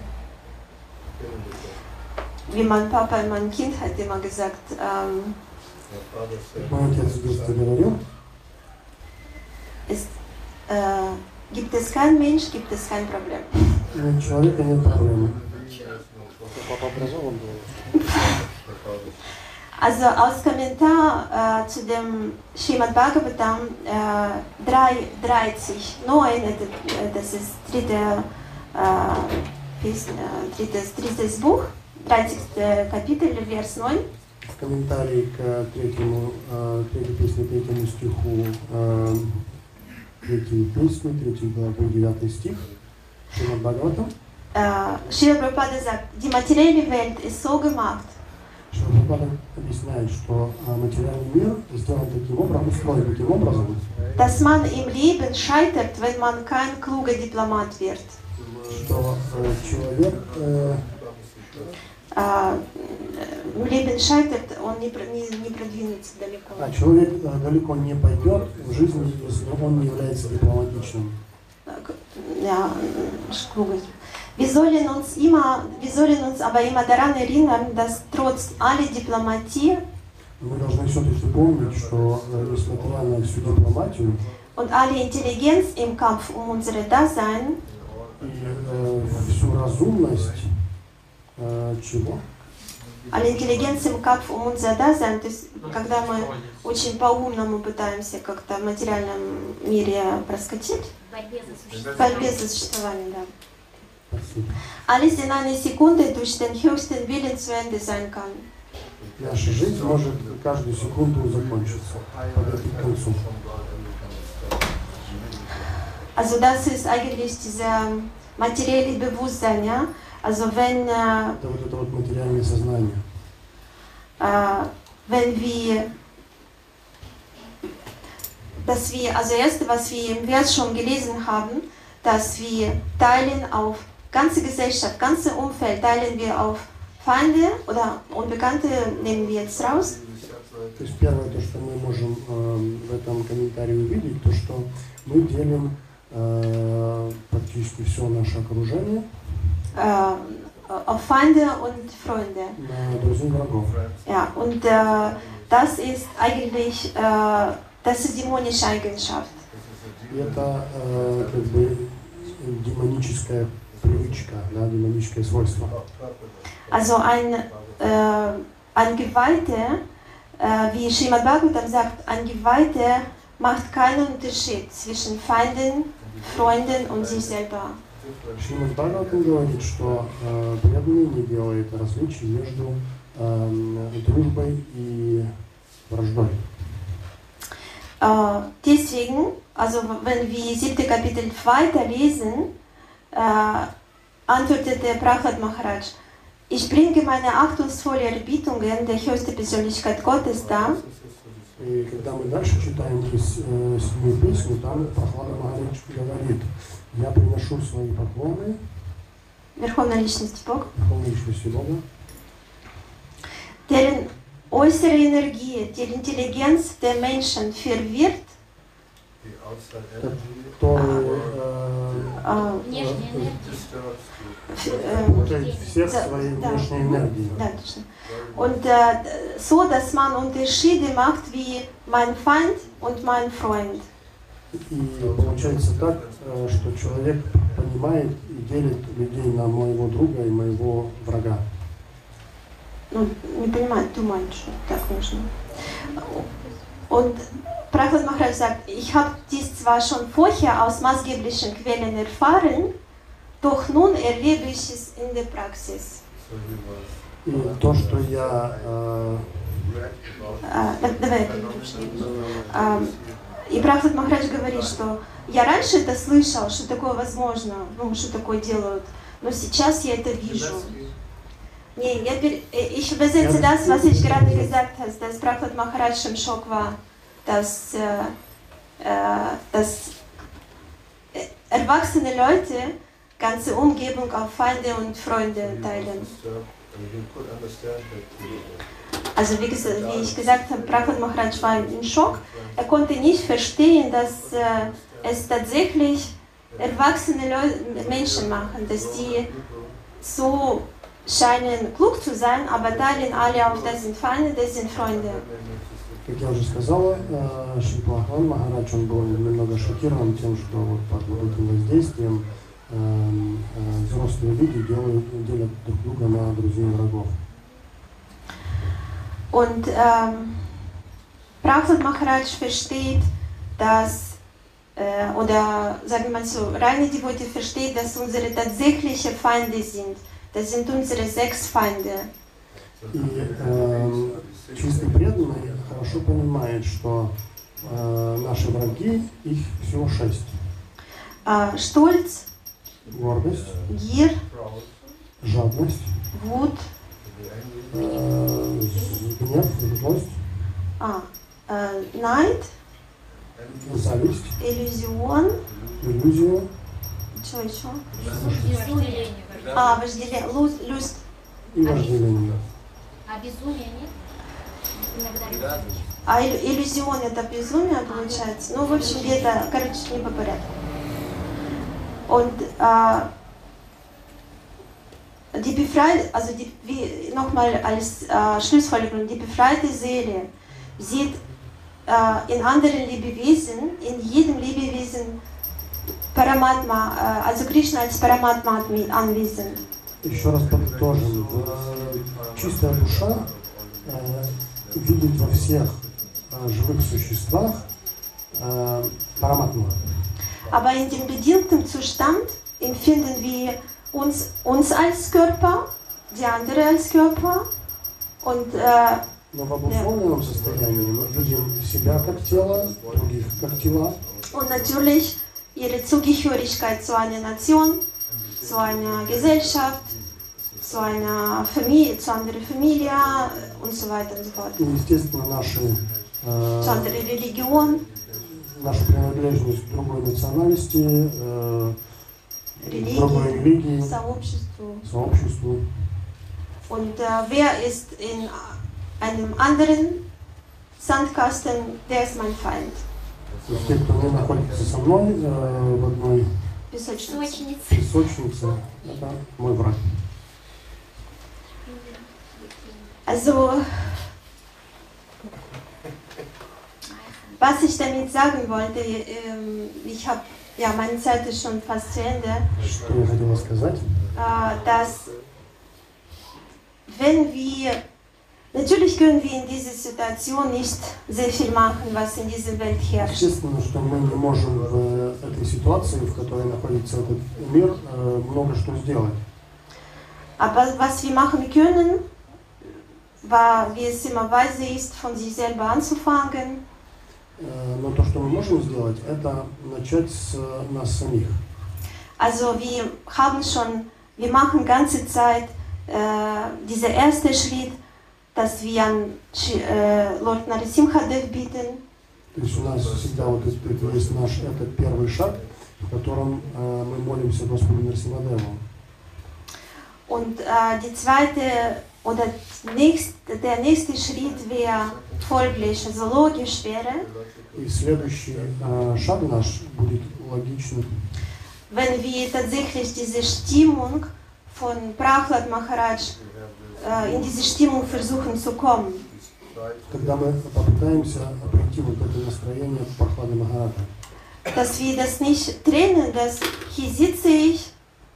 wie mein Papa in meiner Kindheit immer gesagt, ähm, ist, äh, gibt es keinen Mensch, gibt es kein Problem. у человека нет проблемы. Папа образован был. Also aus Kommentar äh, zu dem Srimad Bhagavatam äh, 3, 30, 9, äh, das ist dritte, äh, Pes- äh, drittes, drittes Buch, 30. Kapitel, Vers 9. В комментарии к третьему, э, третьей песне, третьему стиху, э, третьей песни, третьей главы, девятый стих, Шримад Бхагаватам, Srila Prabhupada sagt, die materielle Welt ist so gemacht, Шримад объясняет, что э, материальный мир сделан таким образом, устроен таким образом, dass man im Leben scheitert, wenn man kein kluger Diplomat wird. что э, человек э, Äh, Leben scheitert und не, не, не продвинется далеко. а человек э, далеко не пойдет в жизни, если он не является дипломатичным. Ja, kluger. Wir sollen uns immer, wir sollen uns aber immer daran erinnern, dass trotz aller Diplomatie мы должны все-таки помнить, что э, несмотря на всю дипломатию und alle Intelligenz im Kampf um unser Dasein, и э, всю разумность э, чего? Kampf um unser Dasein, то есть когда мы очень по-умному пытаемся как-то в материальном мире проскочить, В борьбе за в существование. да. Alles in einer Sekunde durch den höchsten Willen zu Ende sein kann. Наша жизнь может каждую секунду закончиться, подойти к концу. Also das ist eigentlich dieser materielle Bewusstsein, ja. Also wenn, äh, Это вот это вот материальное сознание. äh, wenn wir, dass wir, also erste, was wir im Vers schon gelesen haben, dass wir teilen auf ganze Gesellschaft, ganze Umfeld, teilen wir auf Feinde oder Unbekannte, nehmen wir jetzt raus. То есть первое, то, что мы можем э, в этом комментарии увидеть, то, что мы делим э, практически все наше окружение Äh, auf Feinde und Freunde. на друзей и врагов. Ja, und äh, das ist eigentlich, äh, das ist dämonische Eigenschaft. И это э, как бы демоническая привычка, да, демоническое свойство. Also ein, äh, ein Geweihter, äh, wie Srimad Bhagavatam sagt, ein Geweihter macht keinen Unterschied zwischen Feinden, Freunden und sich selber. Шримад Бхагаватам говорит, что э, преданный не делает различий между э, дружбой и враждой. Äh, deswegen, also wenn wir siebte Kapitel weiterlesen, äh, antwortete Prahlad Maharaj, ich bringe meine achtungsvolle Erbietungen der höchsten Persönlichkeit Gottes dar, И когда мы дальше читаем из э, седьмую песню, там Прохлада Махарадж говорит, я приношу свои поклоны Верховной Личности Бог, Верховной Личности Бога, deren äußere Energie die Intelligenz der Menschen verwirrt, äh, äh, f- äh, путает всех Да, своей да. внешней энергией. ja, точно. und äh, so, dass man Unterschiede macht wie mein Feind und mein Freund. И получается так, э, что человек понимает и делит людей на моего друга и моего врага. Ну, не понимает, думает, что так нужно. Und Prahlad Maharaj sagt, ich habe dies zwar schon vorher aus maßgeblichen Quellen erfahren, doch nun erlebe ich es in der Praxis. И то, что я э, А, да- давай А, И Прабхат Махарадж говорит, что я раньше это слышал, что такое возможно, ну, что такое делают, но сейчас я это вижу. Nee, я пер- э, ich übersetze das, was ich gerade gesagt habe, dass Prabhupada Maharaj im Schock war, dass, äh, äh, dass äh, erwachsene Leute ganze Umgebung auf Feinde und Freunde teilen. disturbed, and he could understand that he Also wie, gesagt, wie ich gesagt habe, Prabhupada Maharaj war im Schock. Er konnte nicht verstehen, dass äh, es tatsächlich erwachsene Leu Menschen machen, dass die so scheinen klug zu sein, aber teilen alle auf, das sind Feinde, das sind Freunde. Как я уже сказала, э, Шипахван Махарадж, он был немного шокирован тем, что вот под вот этим воздействием э, э, взрослые люди делают, делят друг друга на друзей и врагов. Und ähm, Prabhupada Maharaj versteht, dass, äh, oder sagen wir mal so, reine Devote versteht, dass unsere tatsächliche Feinde sind. Das sind unsere sechs Feinde. И э, чистый преданный хорошо понимает, что э, наши враги, их всего шесть. Äh, Stolz, Гордость, Gier, proud, жадность, Wut, э, гнев, злость, ah, äh, Neid, зависть, Illusion, иллюзия, что еще? А, вожделение, лу- люст. и вожделение. А безумие нет? Иногда А иллю- иллюзион это безумие получается. Ну, в общем, где-то, короче, не по порядку. Und äh, die befreite, also die, wie nochmal als äh, Schlussfolgerung, die befreite Seele sieht äh, in anderen Lebewesen, in jedem Lebewesen Paramatma, äh, also Krishna als Paramatma anwe- anwesend. Еще раз подытожим. Э, Чистая душа э, видит во всех э, живых существах э, параматму. Aber in dem bedingten Zustand empfinden wir uns, uns als Körper, die andere als Körper und äh, Но в обусловленном состоянии мы видим себя как тело, других как тела. Und natürlich ihre Zugehörigkeit zu einer Nation, zu einer Gesellschaft, zu einer Familie, zu anderer Familie und so weiter und so fort. И, естественно, наши, э, Zu anderer Religion, нашу принадлежность к другой национальности, э, другой Religion, религии, Сообществу. сообществу. Und äh, wer ist in einem anderen Sandkasten, der ist mein Feind. То есть те, кто не находится со мной э, в одной Песочница. Песочница. песочнице, это мой враг. Also, was ich damit sagen wollte, ähm, ich habe, ja, meine Zeit ist schon fast zu Ende, Что я хотела сказать? äh, dass wenn wir, natürlich können wir in dieser Situation nicht sehr viel machen, was in dieser Welt herrscht. Естественно, что мы не можем в этой ситуации, в которой находится этот мир, э, много что сделать. Aber was wir machen können, war, wie es immer weise ist, von sich selber anzufangen, Э, Но то, что мы можем сделать, это начать с э, нас самих. Also wir haben schon, wir machen ganze Zeit äh, dieser erste Schritt, dass wir an äh, Lord Narasimhadev bitten. То есть у нас всегда вот есть наш этот первый шаг, в котором э, мы молимся Господу Нарсимадеву. Und äh, die zweite oder nächst, der nächste Schritt wäre folglich, also logisch wäre, И следующий э, шаг наш будет логичным, wenn wir tatsächlich diese Stimmung von Prahlad Maharaj, äh, in diese Stimmung versuchen zu kommen. когда мы попытаемся прийти вот это настроение Прохлады Махараджа. dass wir das nicht trennen, dass hier sitze ich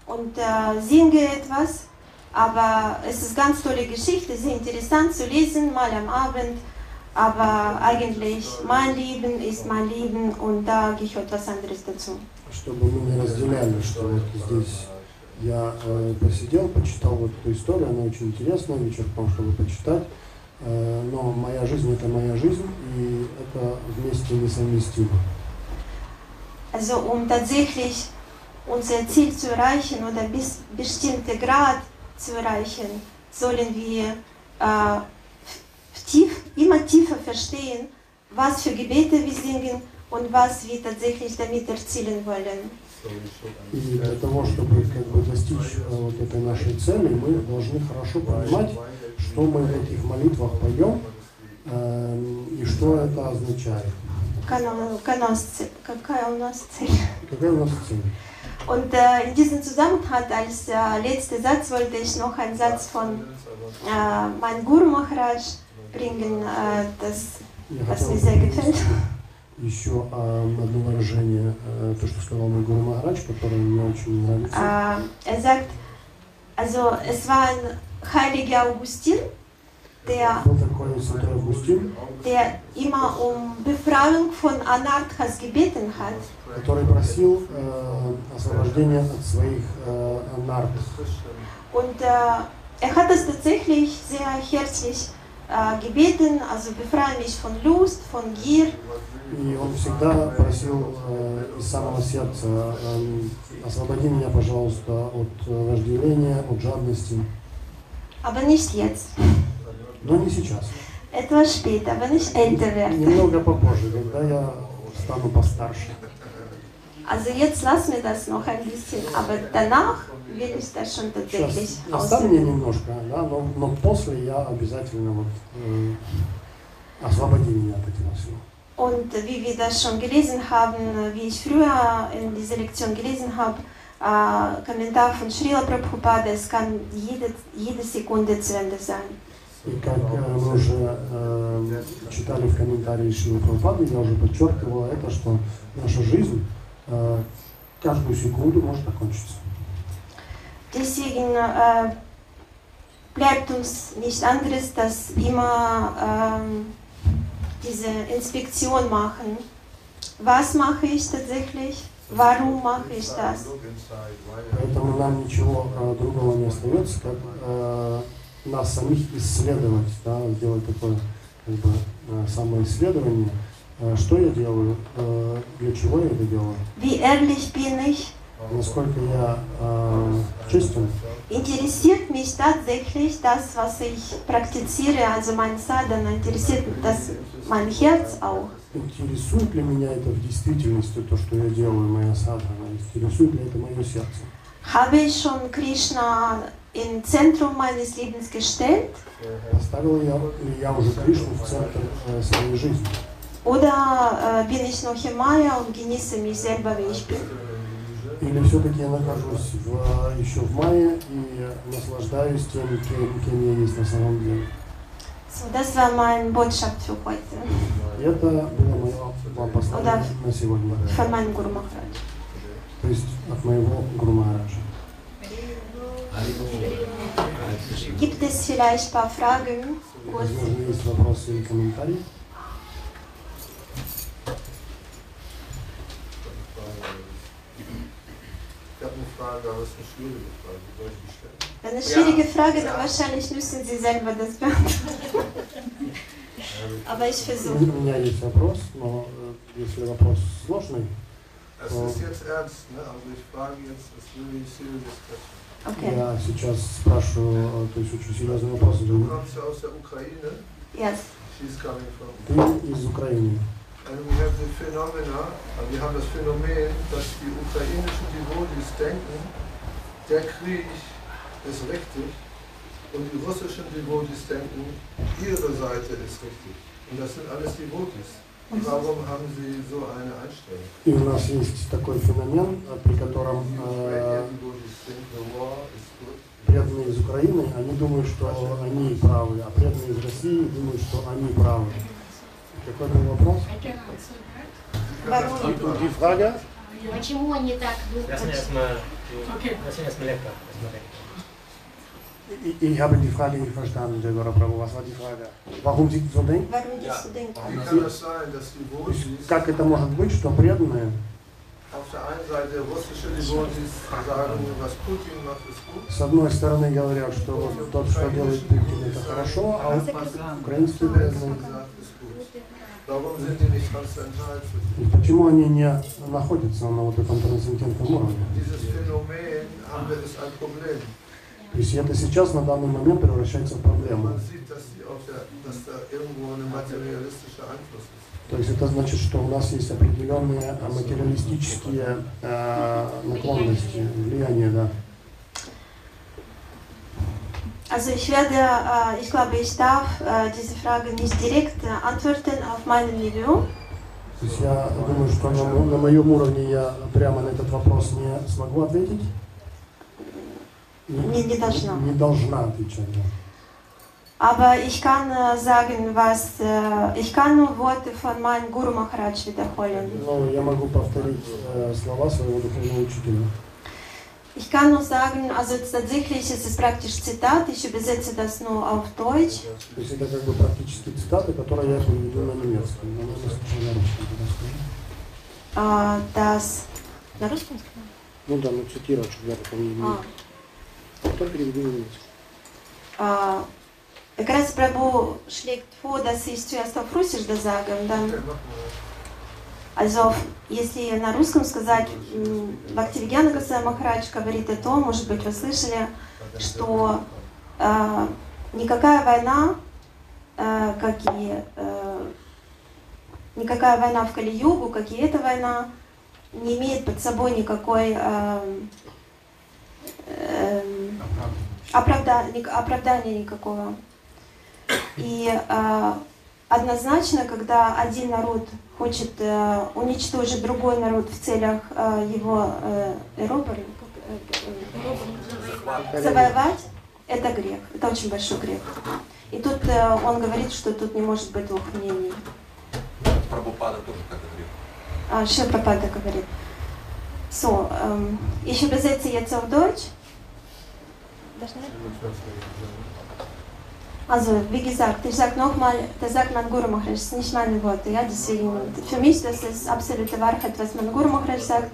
und äh, singe etwas, aber es ist ganz tolle Geschichte, sehr interessant zu lesen, mal am Abend, Aber eigentlich mein Leben ist mein Leben und da gehört was anderes dazu. чтобы мы не разделяли, что вот здесь я э, посидел, почитал вот эту историю, она очень интересная, вечерком, чтобы почитать, э, но моя жизнь это моя жизнь, и это вместе несовместимо. Also um tatsächlich unser Ziel zu erreichen oder bis bestimmte Grad zu erreichen, sollen wir äh, tief, immer tiefer verstehen, was für Gebete wir singen und was wir tatsächlich damit erzielen wollen. И для того, чтобы как бы достичь э, вот этой нашей цели, мы должны хорошо понимать, что мы в этих молитвах поем э, и что это означает. Какая у- нас цель? Какая у нас цель? Und äh, in diesem Zusammenhang als äh, letzter Satz wollte ich noch einen Satz von äh, meinem Guru Maharaj äh, das, Я das хотел mir sehr gefällt. еще а, одно выражение, э, то, что сказал мой Гуру Махарадж, которое мне очень нравится. Äh, er sagt, also es war ein heiliger Augustin, der, Был такой святой Августин, der immer um Befreiung von Anarchas gebeten hat. который просил э, освобождения от своих э, анарх. Und äh, er hat es tatsächlich sehr herzlich äh, gebeten, also befreie mich von Lust, von Gier. И он всегда просил э, из самого сердца, э, освободи меня, пожалуйста, от э, вожделения, от жадности. Aber nicht jetzt. Но не сейчас. Etwas später, wenn ich älter werde. Немного попозже, когда я стану постарше. Also jetzt lass mir das noch ein bisschen, aber danach Сейчас оставь мне немножко, да, но, но после я обязательно вот, э, освободи меня от этого всего. Und wie wir das schon gelesen haben, wie ich früher in dieser Lektion gelesen habe, äh, Kommentar von Srila Prabhupada, es kann jede, jede Sekunde zu Ende sein. И как э, мы уже э, читали в комментарии Шилы Прабхупады, я уже подчеркивал это, что наша жизнь э, каждую секунду может окончиться. Deswegen äh, bleibt uns nicht anderes, dass immer ähm, diese Inspektion machen. Was mache ich tatsächlich? Warum mache ich das? Look inside, why Поэтому нам ничего э, другого не остается, как э, нас самих исследовать, да, сделать такое как бы, э, самоисследование. Э, что я делаю, э, для чего я это делаю, Wie ehrlich bin ich? Насколько я э, честен, Interessiert mich tatsächlich das, was ich praktiziere, also mein Sadhana, interessiert das mein Herz auch? интересует ли меня это в действительности, то, что я делаю, моя садхана, интересует ли это мое сердце. Habe ich schon Krishna im Zentrum meines Lebens gestellt? Поставил я, ли я уже Кришну в центр э, своей жизни? Oder äh, bin ich noch im Maya und genieße mich selber, wie ich bin? Или все-таки я нахожусь в, еще в мае и наслаждаюсь тем, кем, кем я есть на самом деле. So, das war meine Botschaft für heute И это было мое послание на сегодня. von meinem Guru Maharaj. То есть от моего Гуру Махараджа. Gibt es vielleicht ein paar Fragen? Возможно, есть вопросы или комментарии. Ich habe eine Frage, aber es ist eine schwierige Frage. Wie soll ich die stellen? Eine schwierige Frage, dann wahrscheinlich müssen Sie selber das beantworten. Aber ich У versuche. меня есть вопрос, но э, если вопрос сложный, Es ist jetzt ernst, ne? Also ich frage jetzt, es ist really serious question. Okay. я сейчас спрашиваю, э, то есть очень серьезный вопрос. Ja aus der Ukraine. Yes. She's coming from. Ты из Украины. And we have the phenomena, also wir haben das Phänomen, dass die ukrainischen Devotees denken, der Krieg ist richtig und die russischen Devotees denken, ihre Seite ist richtig. Und das sind alles Devotees. Warum haben sie so eine Einstellung? И у нас есть такой феномен, э, при котором Die э, Ukrainian devotees think the war is good. преданные из Украины, они думают, что они правы, а преданные из России думают, что они правы. Какой был вопрос? Die Frage? Почему они так. Ich, habe die Frage nicht verstanden, Jagora Prabhu. Was war die Frage? Warum Sie so denken? Warum die so denken? Wie kann das sein, dass есть, Devotees Как это может быть, что преданные auf der einen Seite russische Devotees sagen, was Putin macht, ist gut, с одной стороны говорят, что тот, что делает Путин, это хорошо, а украинские преданные, почему они не находятся на вот этом трансцендентном уровне? То есть это сейчас на данный момент превращается в проблему. То есть это значит, что у нас есть определенные материалистические э, наклонности, влияния, да. Also ich werde, äh, ich glaube, ich darf äh, diese Frage nicht direkt äh, antworten auf meinem Niveau. То есть я думаю, что на, мо- на моем уровне я прямо на этот вопрос не смогу ответить. Не- не должна. Не должна отвечать, да. Aber ich kann äh, sagen, was, äh, ich kann nur Worte von meinem Guru Maharaj wiederholen. Но я могу повторить э, слова своего духовного учителя. Ich kann nur sagen, also tatsächlich ist es praktisch Zitat, ich übersetze das nur auf Deutsch. То есть это как бы практически цитаты, которые я переведу на немецкий. Но я сначала на русском тогда скажу. Äh, das на русском? Ну да, ну цитировать, чтобы я потом не А, Потом переведу на немецкий. äh, как раз Прабhu schlägt vor, dass ich zuerst auf Russisch das und dann Also, если на русском сказать, Бхактивигьяна Госвами Махарадж говорит о том, может быть, вы слышали, что э, никакая война, э, как и э, никакая война в Кали-югу, как и эта война, не имеет под собой никакой э, э, оправда- оправдания никакого. И э, однозначно, когда один народ хочет э, уничтожить другой народ в целях э, его э, э, завоевать, это грех, это очень большой грех. И тут э, он говорит, что тут не может быть двух мнений. Прабхупада тоже как грех. А, Шил Прабхупада говорит. So, ähm, ich übersetze jetzt auf Deutsch. Also, wie gesagt, ich sage nochmal, das sagt man Guru Maharaj, das sind nicht meine Worte, ja, deswegen, für mich, das ist absolute Wahrheit, was man Guru Maharaj sagt.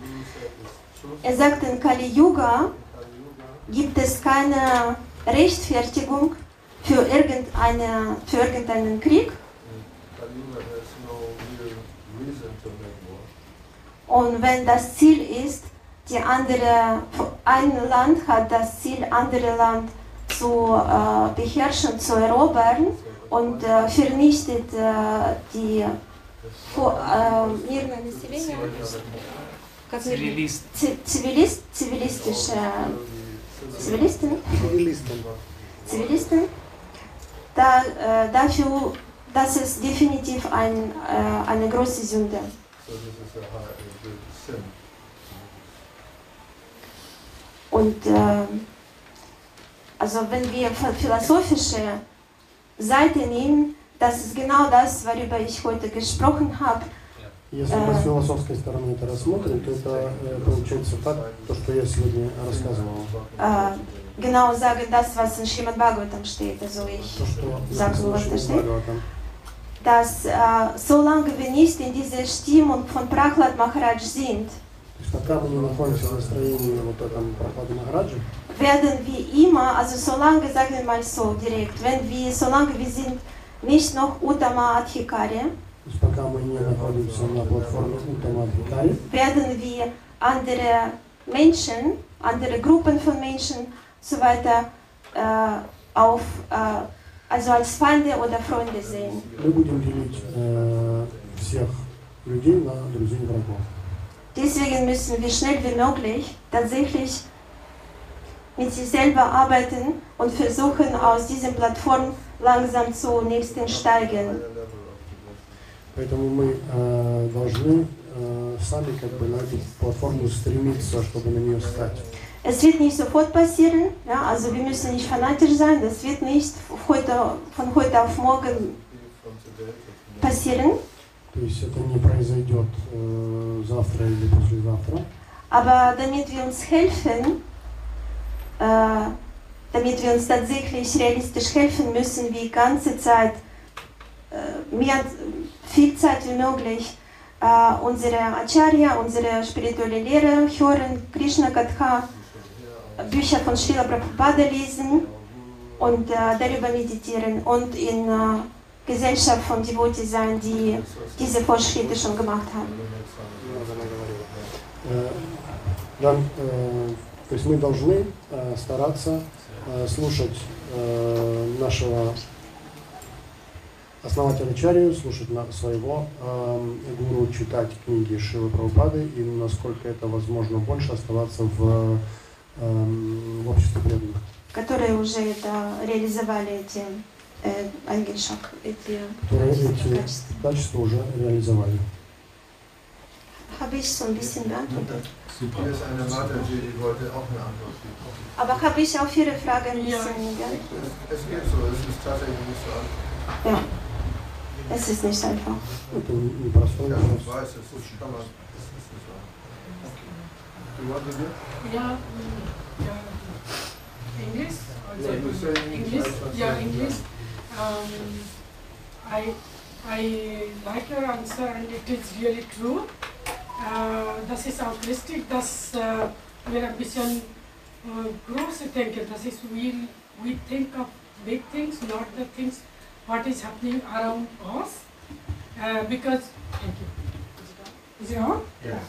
Er sagt, in Kali Yuga gibt es keine Rechtfertigung für, irgendeine, für irgendeinen Krieg und wenn das Ziel ist, die andere, ein Land hat das Ziel, andere Land zu äh, beherrschen, zu erobern und äh, vernichtet äh, die Vor- äh, мирное население, как мирное? Zivilist. Zi- Zivilist, zivilistische Zivilisten, Zivilisten, da, äh, dafür, das ist definitiv ein, äh, eine große Sünde. So this is a high, a big sin. Und äh, also wenn wir ph- philosophische Seite nehmen, das ist genau das, worüber ich heute gesprochen habe. Если мы Э. с философской стороны это рассмотрим, то это э, получается так, то, что я сегодня рассказывал. Äh, genau sagen das, was in Srimad Bhagavatam steht. Also ich То, что sage написано nur, в was da Шримад steht. Бхагаватам. Dass äh, solange wir nicht in dieser Stimmung von Prahlad Maharaj sind, То есть пока мы не находимся в настроении вот этом Прохлады Махараджи, werden wir immer, also solange, sagen wir mal so direkt, wenn wir, solange wir sind nicht noch Uttama Adhikari, пока мы не находимся на платформе Уттама Адхикари, werden wir andere Menschen, andere Gruppen von Menschen so weiter äh, auf, äh, also als Feinde oder Freunde sehen. мы будем делить э, всех людей на друзей и врагов. Deswegen müssen wir schnell wie möglich tatsächlich mit sich selber arbeiten und versuchen, aus dieser Plattform langsam zu nächsten steigen. Higher level of devotion. Поэтому мы э, должны э, сами как бы на эту платформу стремиться, чтобы на нее стать. Es wird nicht sofort passieren, ja, also wir müssen nicht fanatisch sein, das wird nicht heute, von heute auf morgen From today to tomorrow. passieren. То есть это не произойдет э, завтра или послезавтра. Aber damit wir uns helfen, äh, damit wir uns tatsächlich realistisch helfen, müssen wir die ganze Zeit, äh, mehr, viel Zeit wie möglich, äh, unsere Acharya, unsere spirituelle Lehre hören, Krishna Katha, Bücher von Srila Prabhupada lesen und äh, darüber meditieren und in äh, Gesellschaft von Devotees sein, die diese Fortschritte schon gemacht haben. Э, э, то есть мы должны э, стараться слушать нашего основателя Чарию, слушать своего гуру, читать книги Шивы Прабхупады и насколько это возможно больше оставаться в, в обществе преданных. которые уже это реализовали эти э, Ангельшак, эти Которые эти качества. качества уже реализовали. Habe ich so ein bisschen beantwortet. Hier ist eine Mataji, die wollte auch eine Antwort geben. Aber habe ich auf Ihre Frage ein bisschen, ja. Es, es geht so, es ist tatsächlich nicht so einfach. ja. Es ist nicht einfach. Это непростой Ja, вопрос. ich weiß, es ist, kann man, es ist nicht so einfach. Du wanted it? Yeah, mm, yeah. English. or Yeah, you say German? English, English. I translate Yeah, it. English. Um, I I like your answer, and it is really true. Uh, das ist auch richtig, dass uh, wir ein bisschen uh, große denken. Das ist we we think of big things, not the things what is happening around us. Uh, because thank you. Is it on? Yes.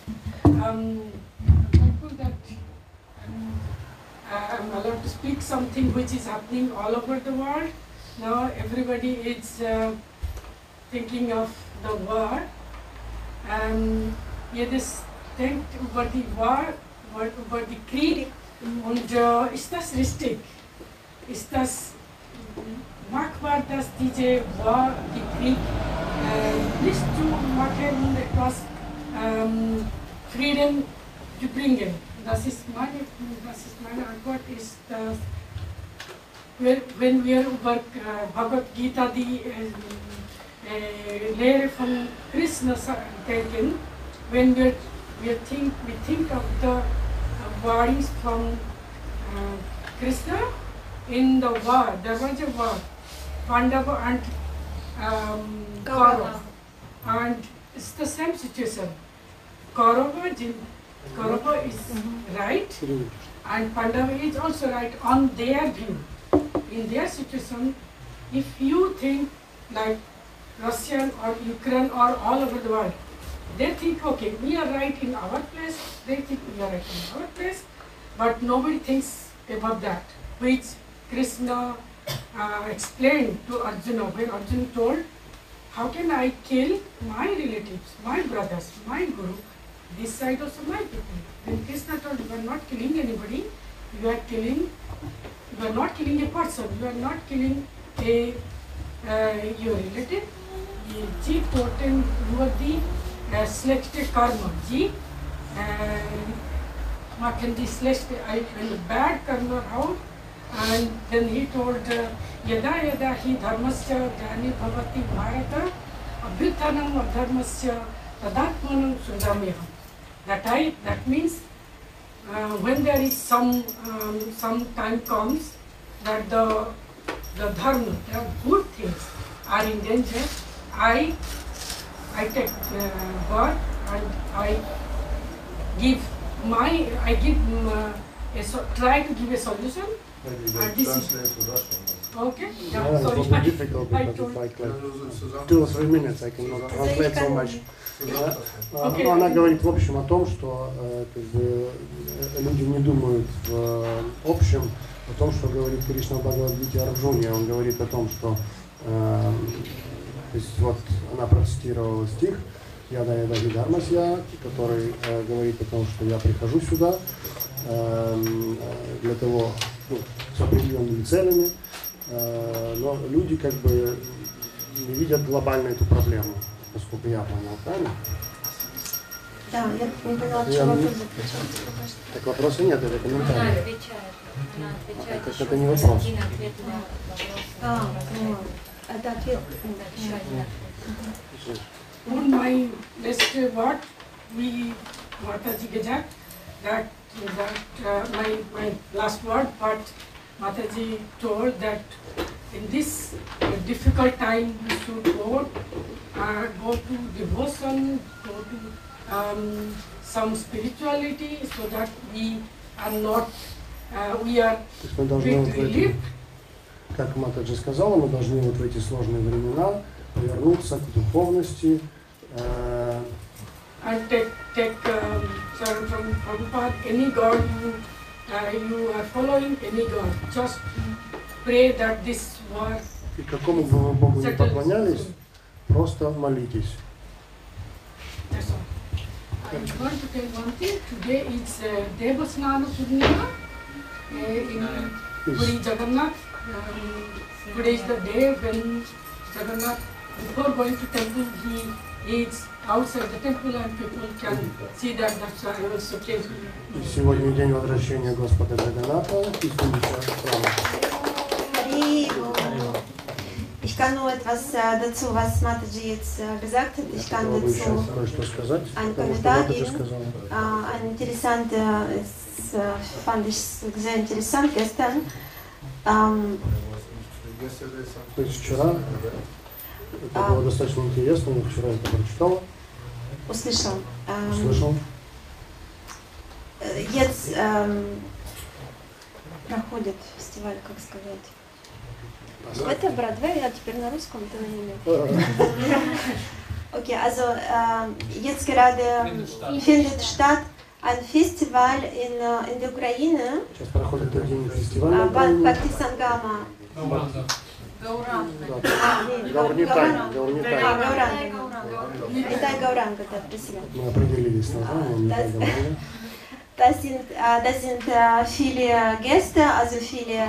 Um, I'm thankful that um, I'm allowed to speak something which is happening all over the world. Now everybody is uh, thinking of the war. Um, jedes denkt über die War, über die Krieg. Und äh, ist das richtig? Ist das machbar, dass diese War, die Krieg, äh, nicht zu machen, etwas ähm, Frieden zu bringen? das ist meine, das ist meine Antwort ist, dass wenn, we are über äh, Bhagavad Gita die äh, äh, Lehre von Krishna sa- denken, wenn wir, wir think, we think of the uh, words from uh, Krishna in the war, there was a war, Pandava and um, Kaurava. And it's the same situation. Kaurava, Jin- Kaurava is right and Pandava is also right on their view. In their situation, if you think like Russian or Ukraine or all over the world, they think, okay, we are right in our place, they think we are right in our place, but nobody thinks about that, which Krishna uh, explained to Arjuna when Arjuna told, how can I kill my relatives, my brothers, my guru, this side also my people. Then Krishna told, you are not killing anybody, you are killing, you are not killing a person, you are not killing a uh, your relative. ये जी पोर्टेन युवती selected karma. Ji, uh, can be selected I the bad karma out, and then he told uh, yada yada hi dharmasya jani bhavati bharata abhyuthanam adharmasya tadatmanam sudamyaham. That I that means uh, when there is some um, some time comes that the the dharma, the good things are in danger, I I take uh, birth and I give my I give um, uh, a so, try to give a solution. And this is- translate to Russian. Okay. Yeah, Yeah, it will sorry. be difficult because told- it's like, like nur so zusammen- two or three minutes I cannot translate so much. Zusammenfassen. А, Окей. ну, Она говорит в общем о том, что э, как бы, э, люди не думают в э, общем о том, что говорит Кришна в Бхагавадгите Арджуне. Он говорит о том, что э, то есть вот она процитировала стих Яда Яда Видармасья, который э, говорит о том, что я прихожу сюда э, для того, ну, с определенными целями, э, но люди как бы не видят глобально эту проблему, насколько я понял, правильно? Да, я не поняла, Я чего не- вопрос заключался. Так вопроса нет, это Она комментарий. отвечает. Она отвечает Это- еще это не раз вопрос. один ответ на вопрос. А, ну, это ответ. Да, еще один ответ. On my list, uh, what we, Mataji Gajak, that, that uh, my, my last word, but Mataji told that in this uh, difficult time, we should go, uh, go to devotion, go to um, some spirituality, so that we are not, uh, we are То есть мы должны вот в эти, relieved как Матаджи сказала, мы должны вот в эти сложные времена повернуться к духовности, э, and take take um, Sharan from Prabhupada, any god you uh, you are following, any god, just pray that this war и какому бы вы Богу не поклонялись, просто молитесь. That's all. I want to tell one thing. Today is uh, Devasnana Purnima uh, in Puri Jagannath. Um, today is the day when Jagannath, before going to temple, he is outside the temple and people can see that that's why I also came. И сегодня день возвращения Господа Джаганата из Гундича храма. Haribol. Ich kann nur etwas äh, dazu, was Mataji jetzt äh, gesagt hat. Ich kann dazu кое-что сказать, Ein потому что Kommentar geben. äh, ein interessanter, es äh, fand ich sehr interessant gestern. Ähm, То есть вчера это было достаточно интересно, я вчера это прочитала, услышал. Ähm, услышал. Э, Jetzt ähm, проходит фестиваль, как сказать. Это Бродвей, а теперь на русском, ты на немецком. Okay, also ähm, jetzt gerade findet statt ein Festival in, äh, in der Ukraine, Сейчас проходит один фестиваль. на äh, Ба- Украине. Бхакти Сангама. Да, А, нет, Гаурнитай, Гаура- Гаурнитай. А, Гауранга. Нитай Гауранга, да, спасибо. Мы определились с названием. Das sind, äh, das sind äh, viele Gäste, also viele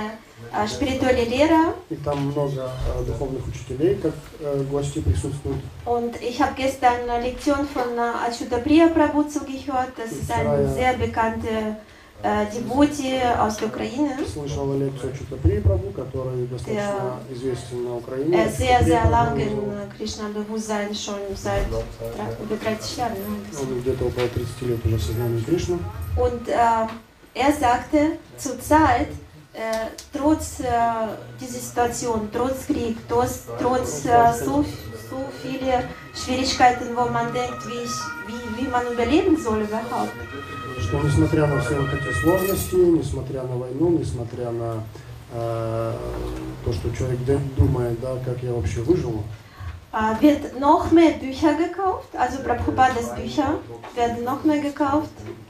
äh, spirituelle Lehrer. И там много э, духовных учителей, как э, гости присутствуют. Und ich habe gestern eine Lektion von äh, Achutapriya Prabhu zugehört. Das ist ein sehr bekannter äh, Devotee aus der Ukraine. Слышала лекцию Чутапри Прабу, который достаточно известен на Украине. Er sehr, sehr Прабу, lang in äh, Krishna-Bewusstsein, schon seit über 30 Jahren. Он где-то около 30 лет уже в сознании Кришны. Und äh, er sagte, zurzeit, äh, trotz äh, dieser Situation, trotz Krieg, trotz, trotz äh, so, so viele Schwierigkeiten, wo man denkt, wie, ich, wie, wie man überleben soll überhaupt. Что несмотря на все вот эти сложности, несмотря на войну, несмотря на э, то, что человек д- думает, да, как я вообще выживу, Äh, wird noch mehr Bücher gekauft, also Prabhupadas Bücher werden noch mehr gekauft.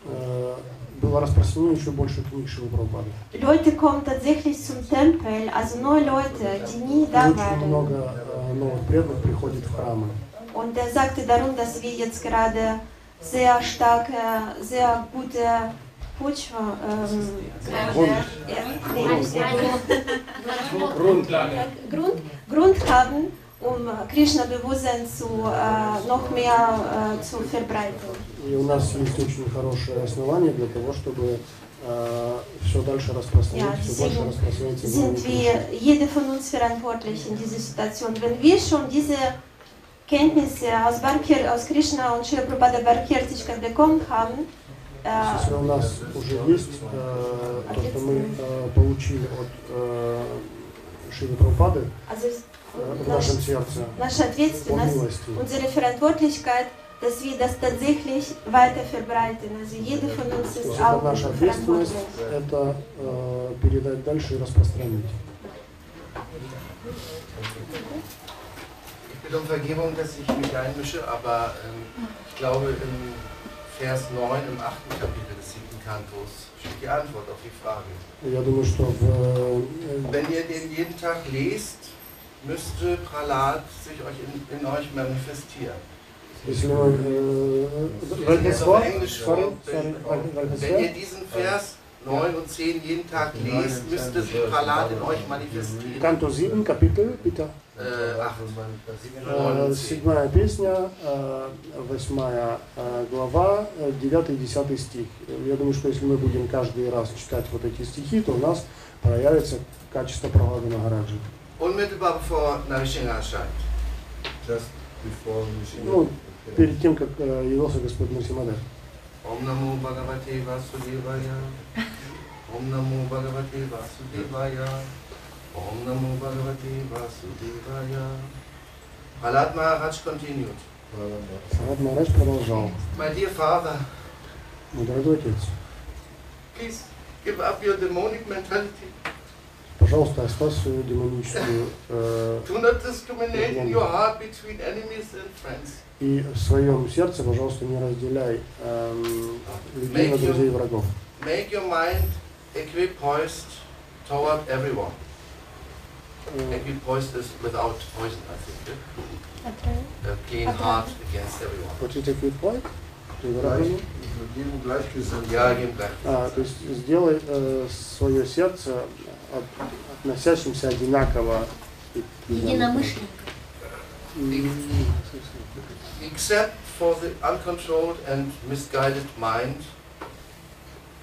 э, Было распространено еще больше книг Шилы Прабхупады. Leute kommen tatsächlich zum Tempel, also neue Leute, die nie И da Очень waren. много э, новых преданных приходит в храмы. Und er sagte darum, dass wir jetzt gerade sehr starke, sehr gute Почва, ähm, Grund. ja, nee, Grundlage. äh, Grund, Grund haben, um Krishna-Bewusstsein äh, noch mehr äh, zu verbreiten. И у нас есть очень хорошее основание для того, чтобы все дальше распространять, Ja, все больше распространять sind wir, jede von uns verantwortlich in dieser Situation. Wenn wir schon diese Kenntnisse aus, Barkir, aus Krishna und Srila Prabhupada Barkirtичка bekommen haben, äh, Если у нас уже есть э, то, что мы э, получили от э, Шивы Прабхупады also э, в наш, нашем сердце nache по Ответственность, милости, unsere Verantwortlichkeit, dass wir das tatsächlich weiter verbreiten. Also jeder von uns то ist есть это auch наша ответственность, verantwortlich. это э, передать дальше и распространить. Ich bitte um Vergebung, dass ich mich einmische, aber ähm, ich glaube, im Vers 9, im 8. Kapitel des 7. Kantos steht die Antwort auf die Frage. Я думаю, что в, э, Wenn ihr den jeden Tag lest, müsste Pralat sich euch in, in euch manifestieren. если мы э, Ich в lese jetzt auf Альбесвар, Englisch sorry, vor. sorry, в Wenn Альбесвар, ihr diesen Vers 9 und 10 jeden Tag lest, müsste sich Pralat in euch manifestieren. Канто 7, капитал, Пита. Äh, 8. Э, Седьмая песня, э, восьмая э, глава, э, девятый и десятый стих. Я думаю, что если мы будем каждый раз читать вот эти стихи, то у нас проявится качество Прабхады Магараджи. Unmittelbar bevor Narasimha erscheint. Just before we Ну, перед тем, как э, явился Господь Нарсимадев. Om Namo Bhagavate Vasudevaya. Om Namo Bhagavate Vasudevaya. Om Namo Bhagavate Vasudevaya. Prahlad Maharaj continued. Сарат Марадж продолжал. My dear father, Мой дорогой отец, please give up your demonic mentality. Пожалуйста, оставь свою демоническую э, Do not discriminate in your heart between enemies and friends. и в своем сердце, пожалуйста, не разделяй эм, людей на друзей и врагов. Make your mind equipoised toward everyone. Э, Equipoised is without poison, I think. yeah? A clean heart against everyone. What is выразил? jedem gleichgesinnt. Ja, geben gleich. А, то есть сделай э, свое сердце относящимся одинаково и- и- Единомышленник. и- Except for the uncontrolled and misguided mind,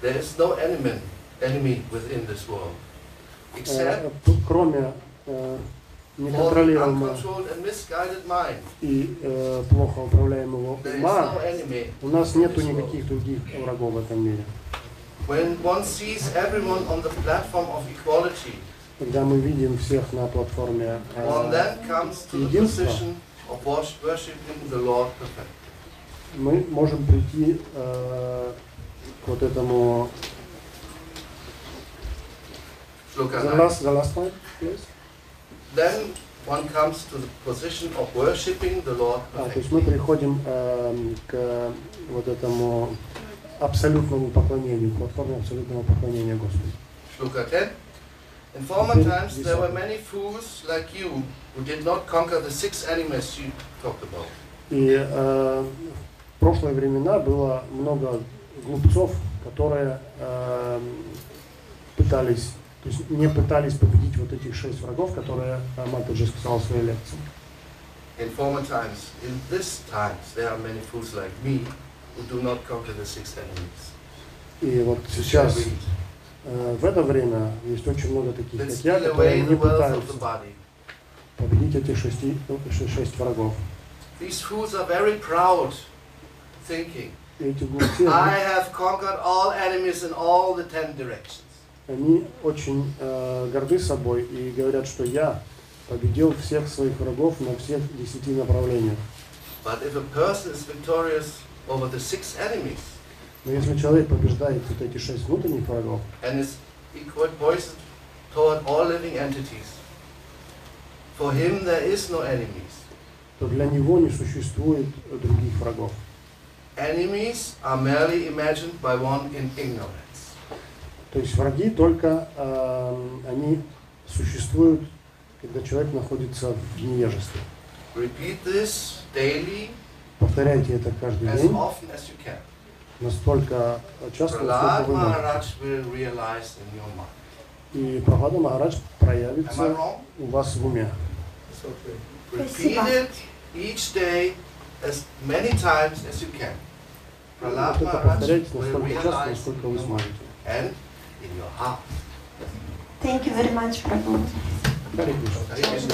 there is no enemy, enemy within this world. э, Except кроме э, неконтролируемого uncontrolled and misguided mind, и э, плохо управляемого ума, у нас нету никаких других врагов в этом мире. When one sees everyone on the platform of equality, Когда мы видим всех на платформе, э, perfectly. мы можем прийти э, к вот этому the 9. last, the last one, please. Then one comes to the position of worshipping the Lord А, то есть мы приходим эм, к вот этому абсолютному поклонению, платформе абсолютного поклонения Господу. Shloka 10. In former times there were many fools like you who did not conquer the six enemies you talked about. И э, в прошлые времена было много глупцов, которые эм, пытались То есть не пытались победить вот этих шесть врагов, которые э, Матаджи сказал в своей лекции. In former times, in this times, there are many fools like me И вот сейчас, э, в это время, есть очень много таких, как я, которые не пытаются победить этих шести, ну, ше- шесть врагов. These fools are very proud, thinking, И эти глупцы, I они, have conquered all enemies in all the ten directions. они очень э, горды собой и говорят, что я победил всех своих врагов на всех десяти направлениях. But if a person is victorious over the six enemies Но если человек побеждает вот эти шесть внутренних врагов, and is equal poisoned toward all living entities, for him there is no enemies. то для него не существует других врагов. Enemies are merely imagined by one in ignorance. То есть враги только э, они существуют, когда человек находится в невежестве. Repeat this daily Повторяйте это каждый as день often as you can. настолько часто, Prahlad насколько вы можете. И Прохлада I проявится у вас в уме. It's okay. Repeat it each day as many times as you can. Prahlad Вот это Maharaj повторяйте will настолько часто, realize насколько in вы your mind сможете. and in your heart. Thank you very much, Prabhu. Харе Кришна.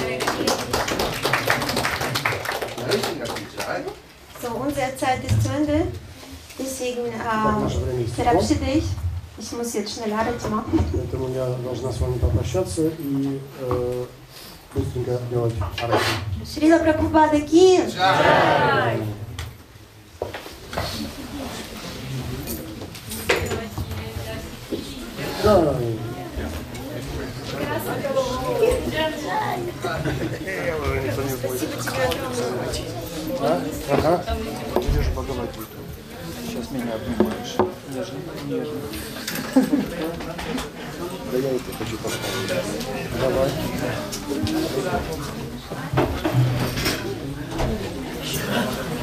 So, unsere Zeit ist zu Ende. Deswegen Так, ähm, наше время истекло, verabschiede ich. Ich muss jetzt schnell Arati machen. поэтому я должна с вами попрощаться и э, быстренько делать арати. Шрила Прабхупада Ки! Да, а? Ага. Будешь Бхагавад Гиту. Сейчас меня обнимаешь. Нежно, нежно. Да я это хочу поставить. Давай. Наконец-то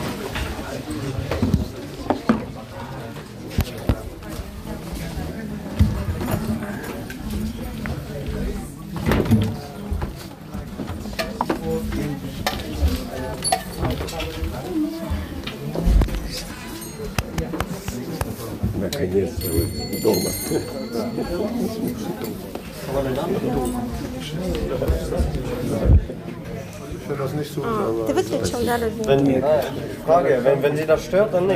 вы дома. Ты выключил, да, Wenn, Frage, wenn, wenn Sie das stört, dann nicht.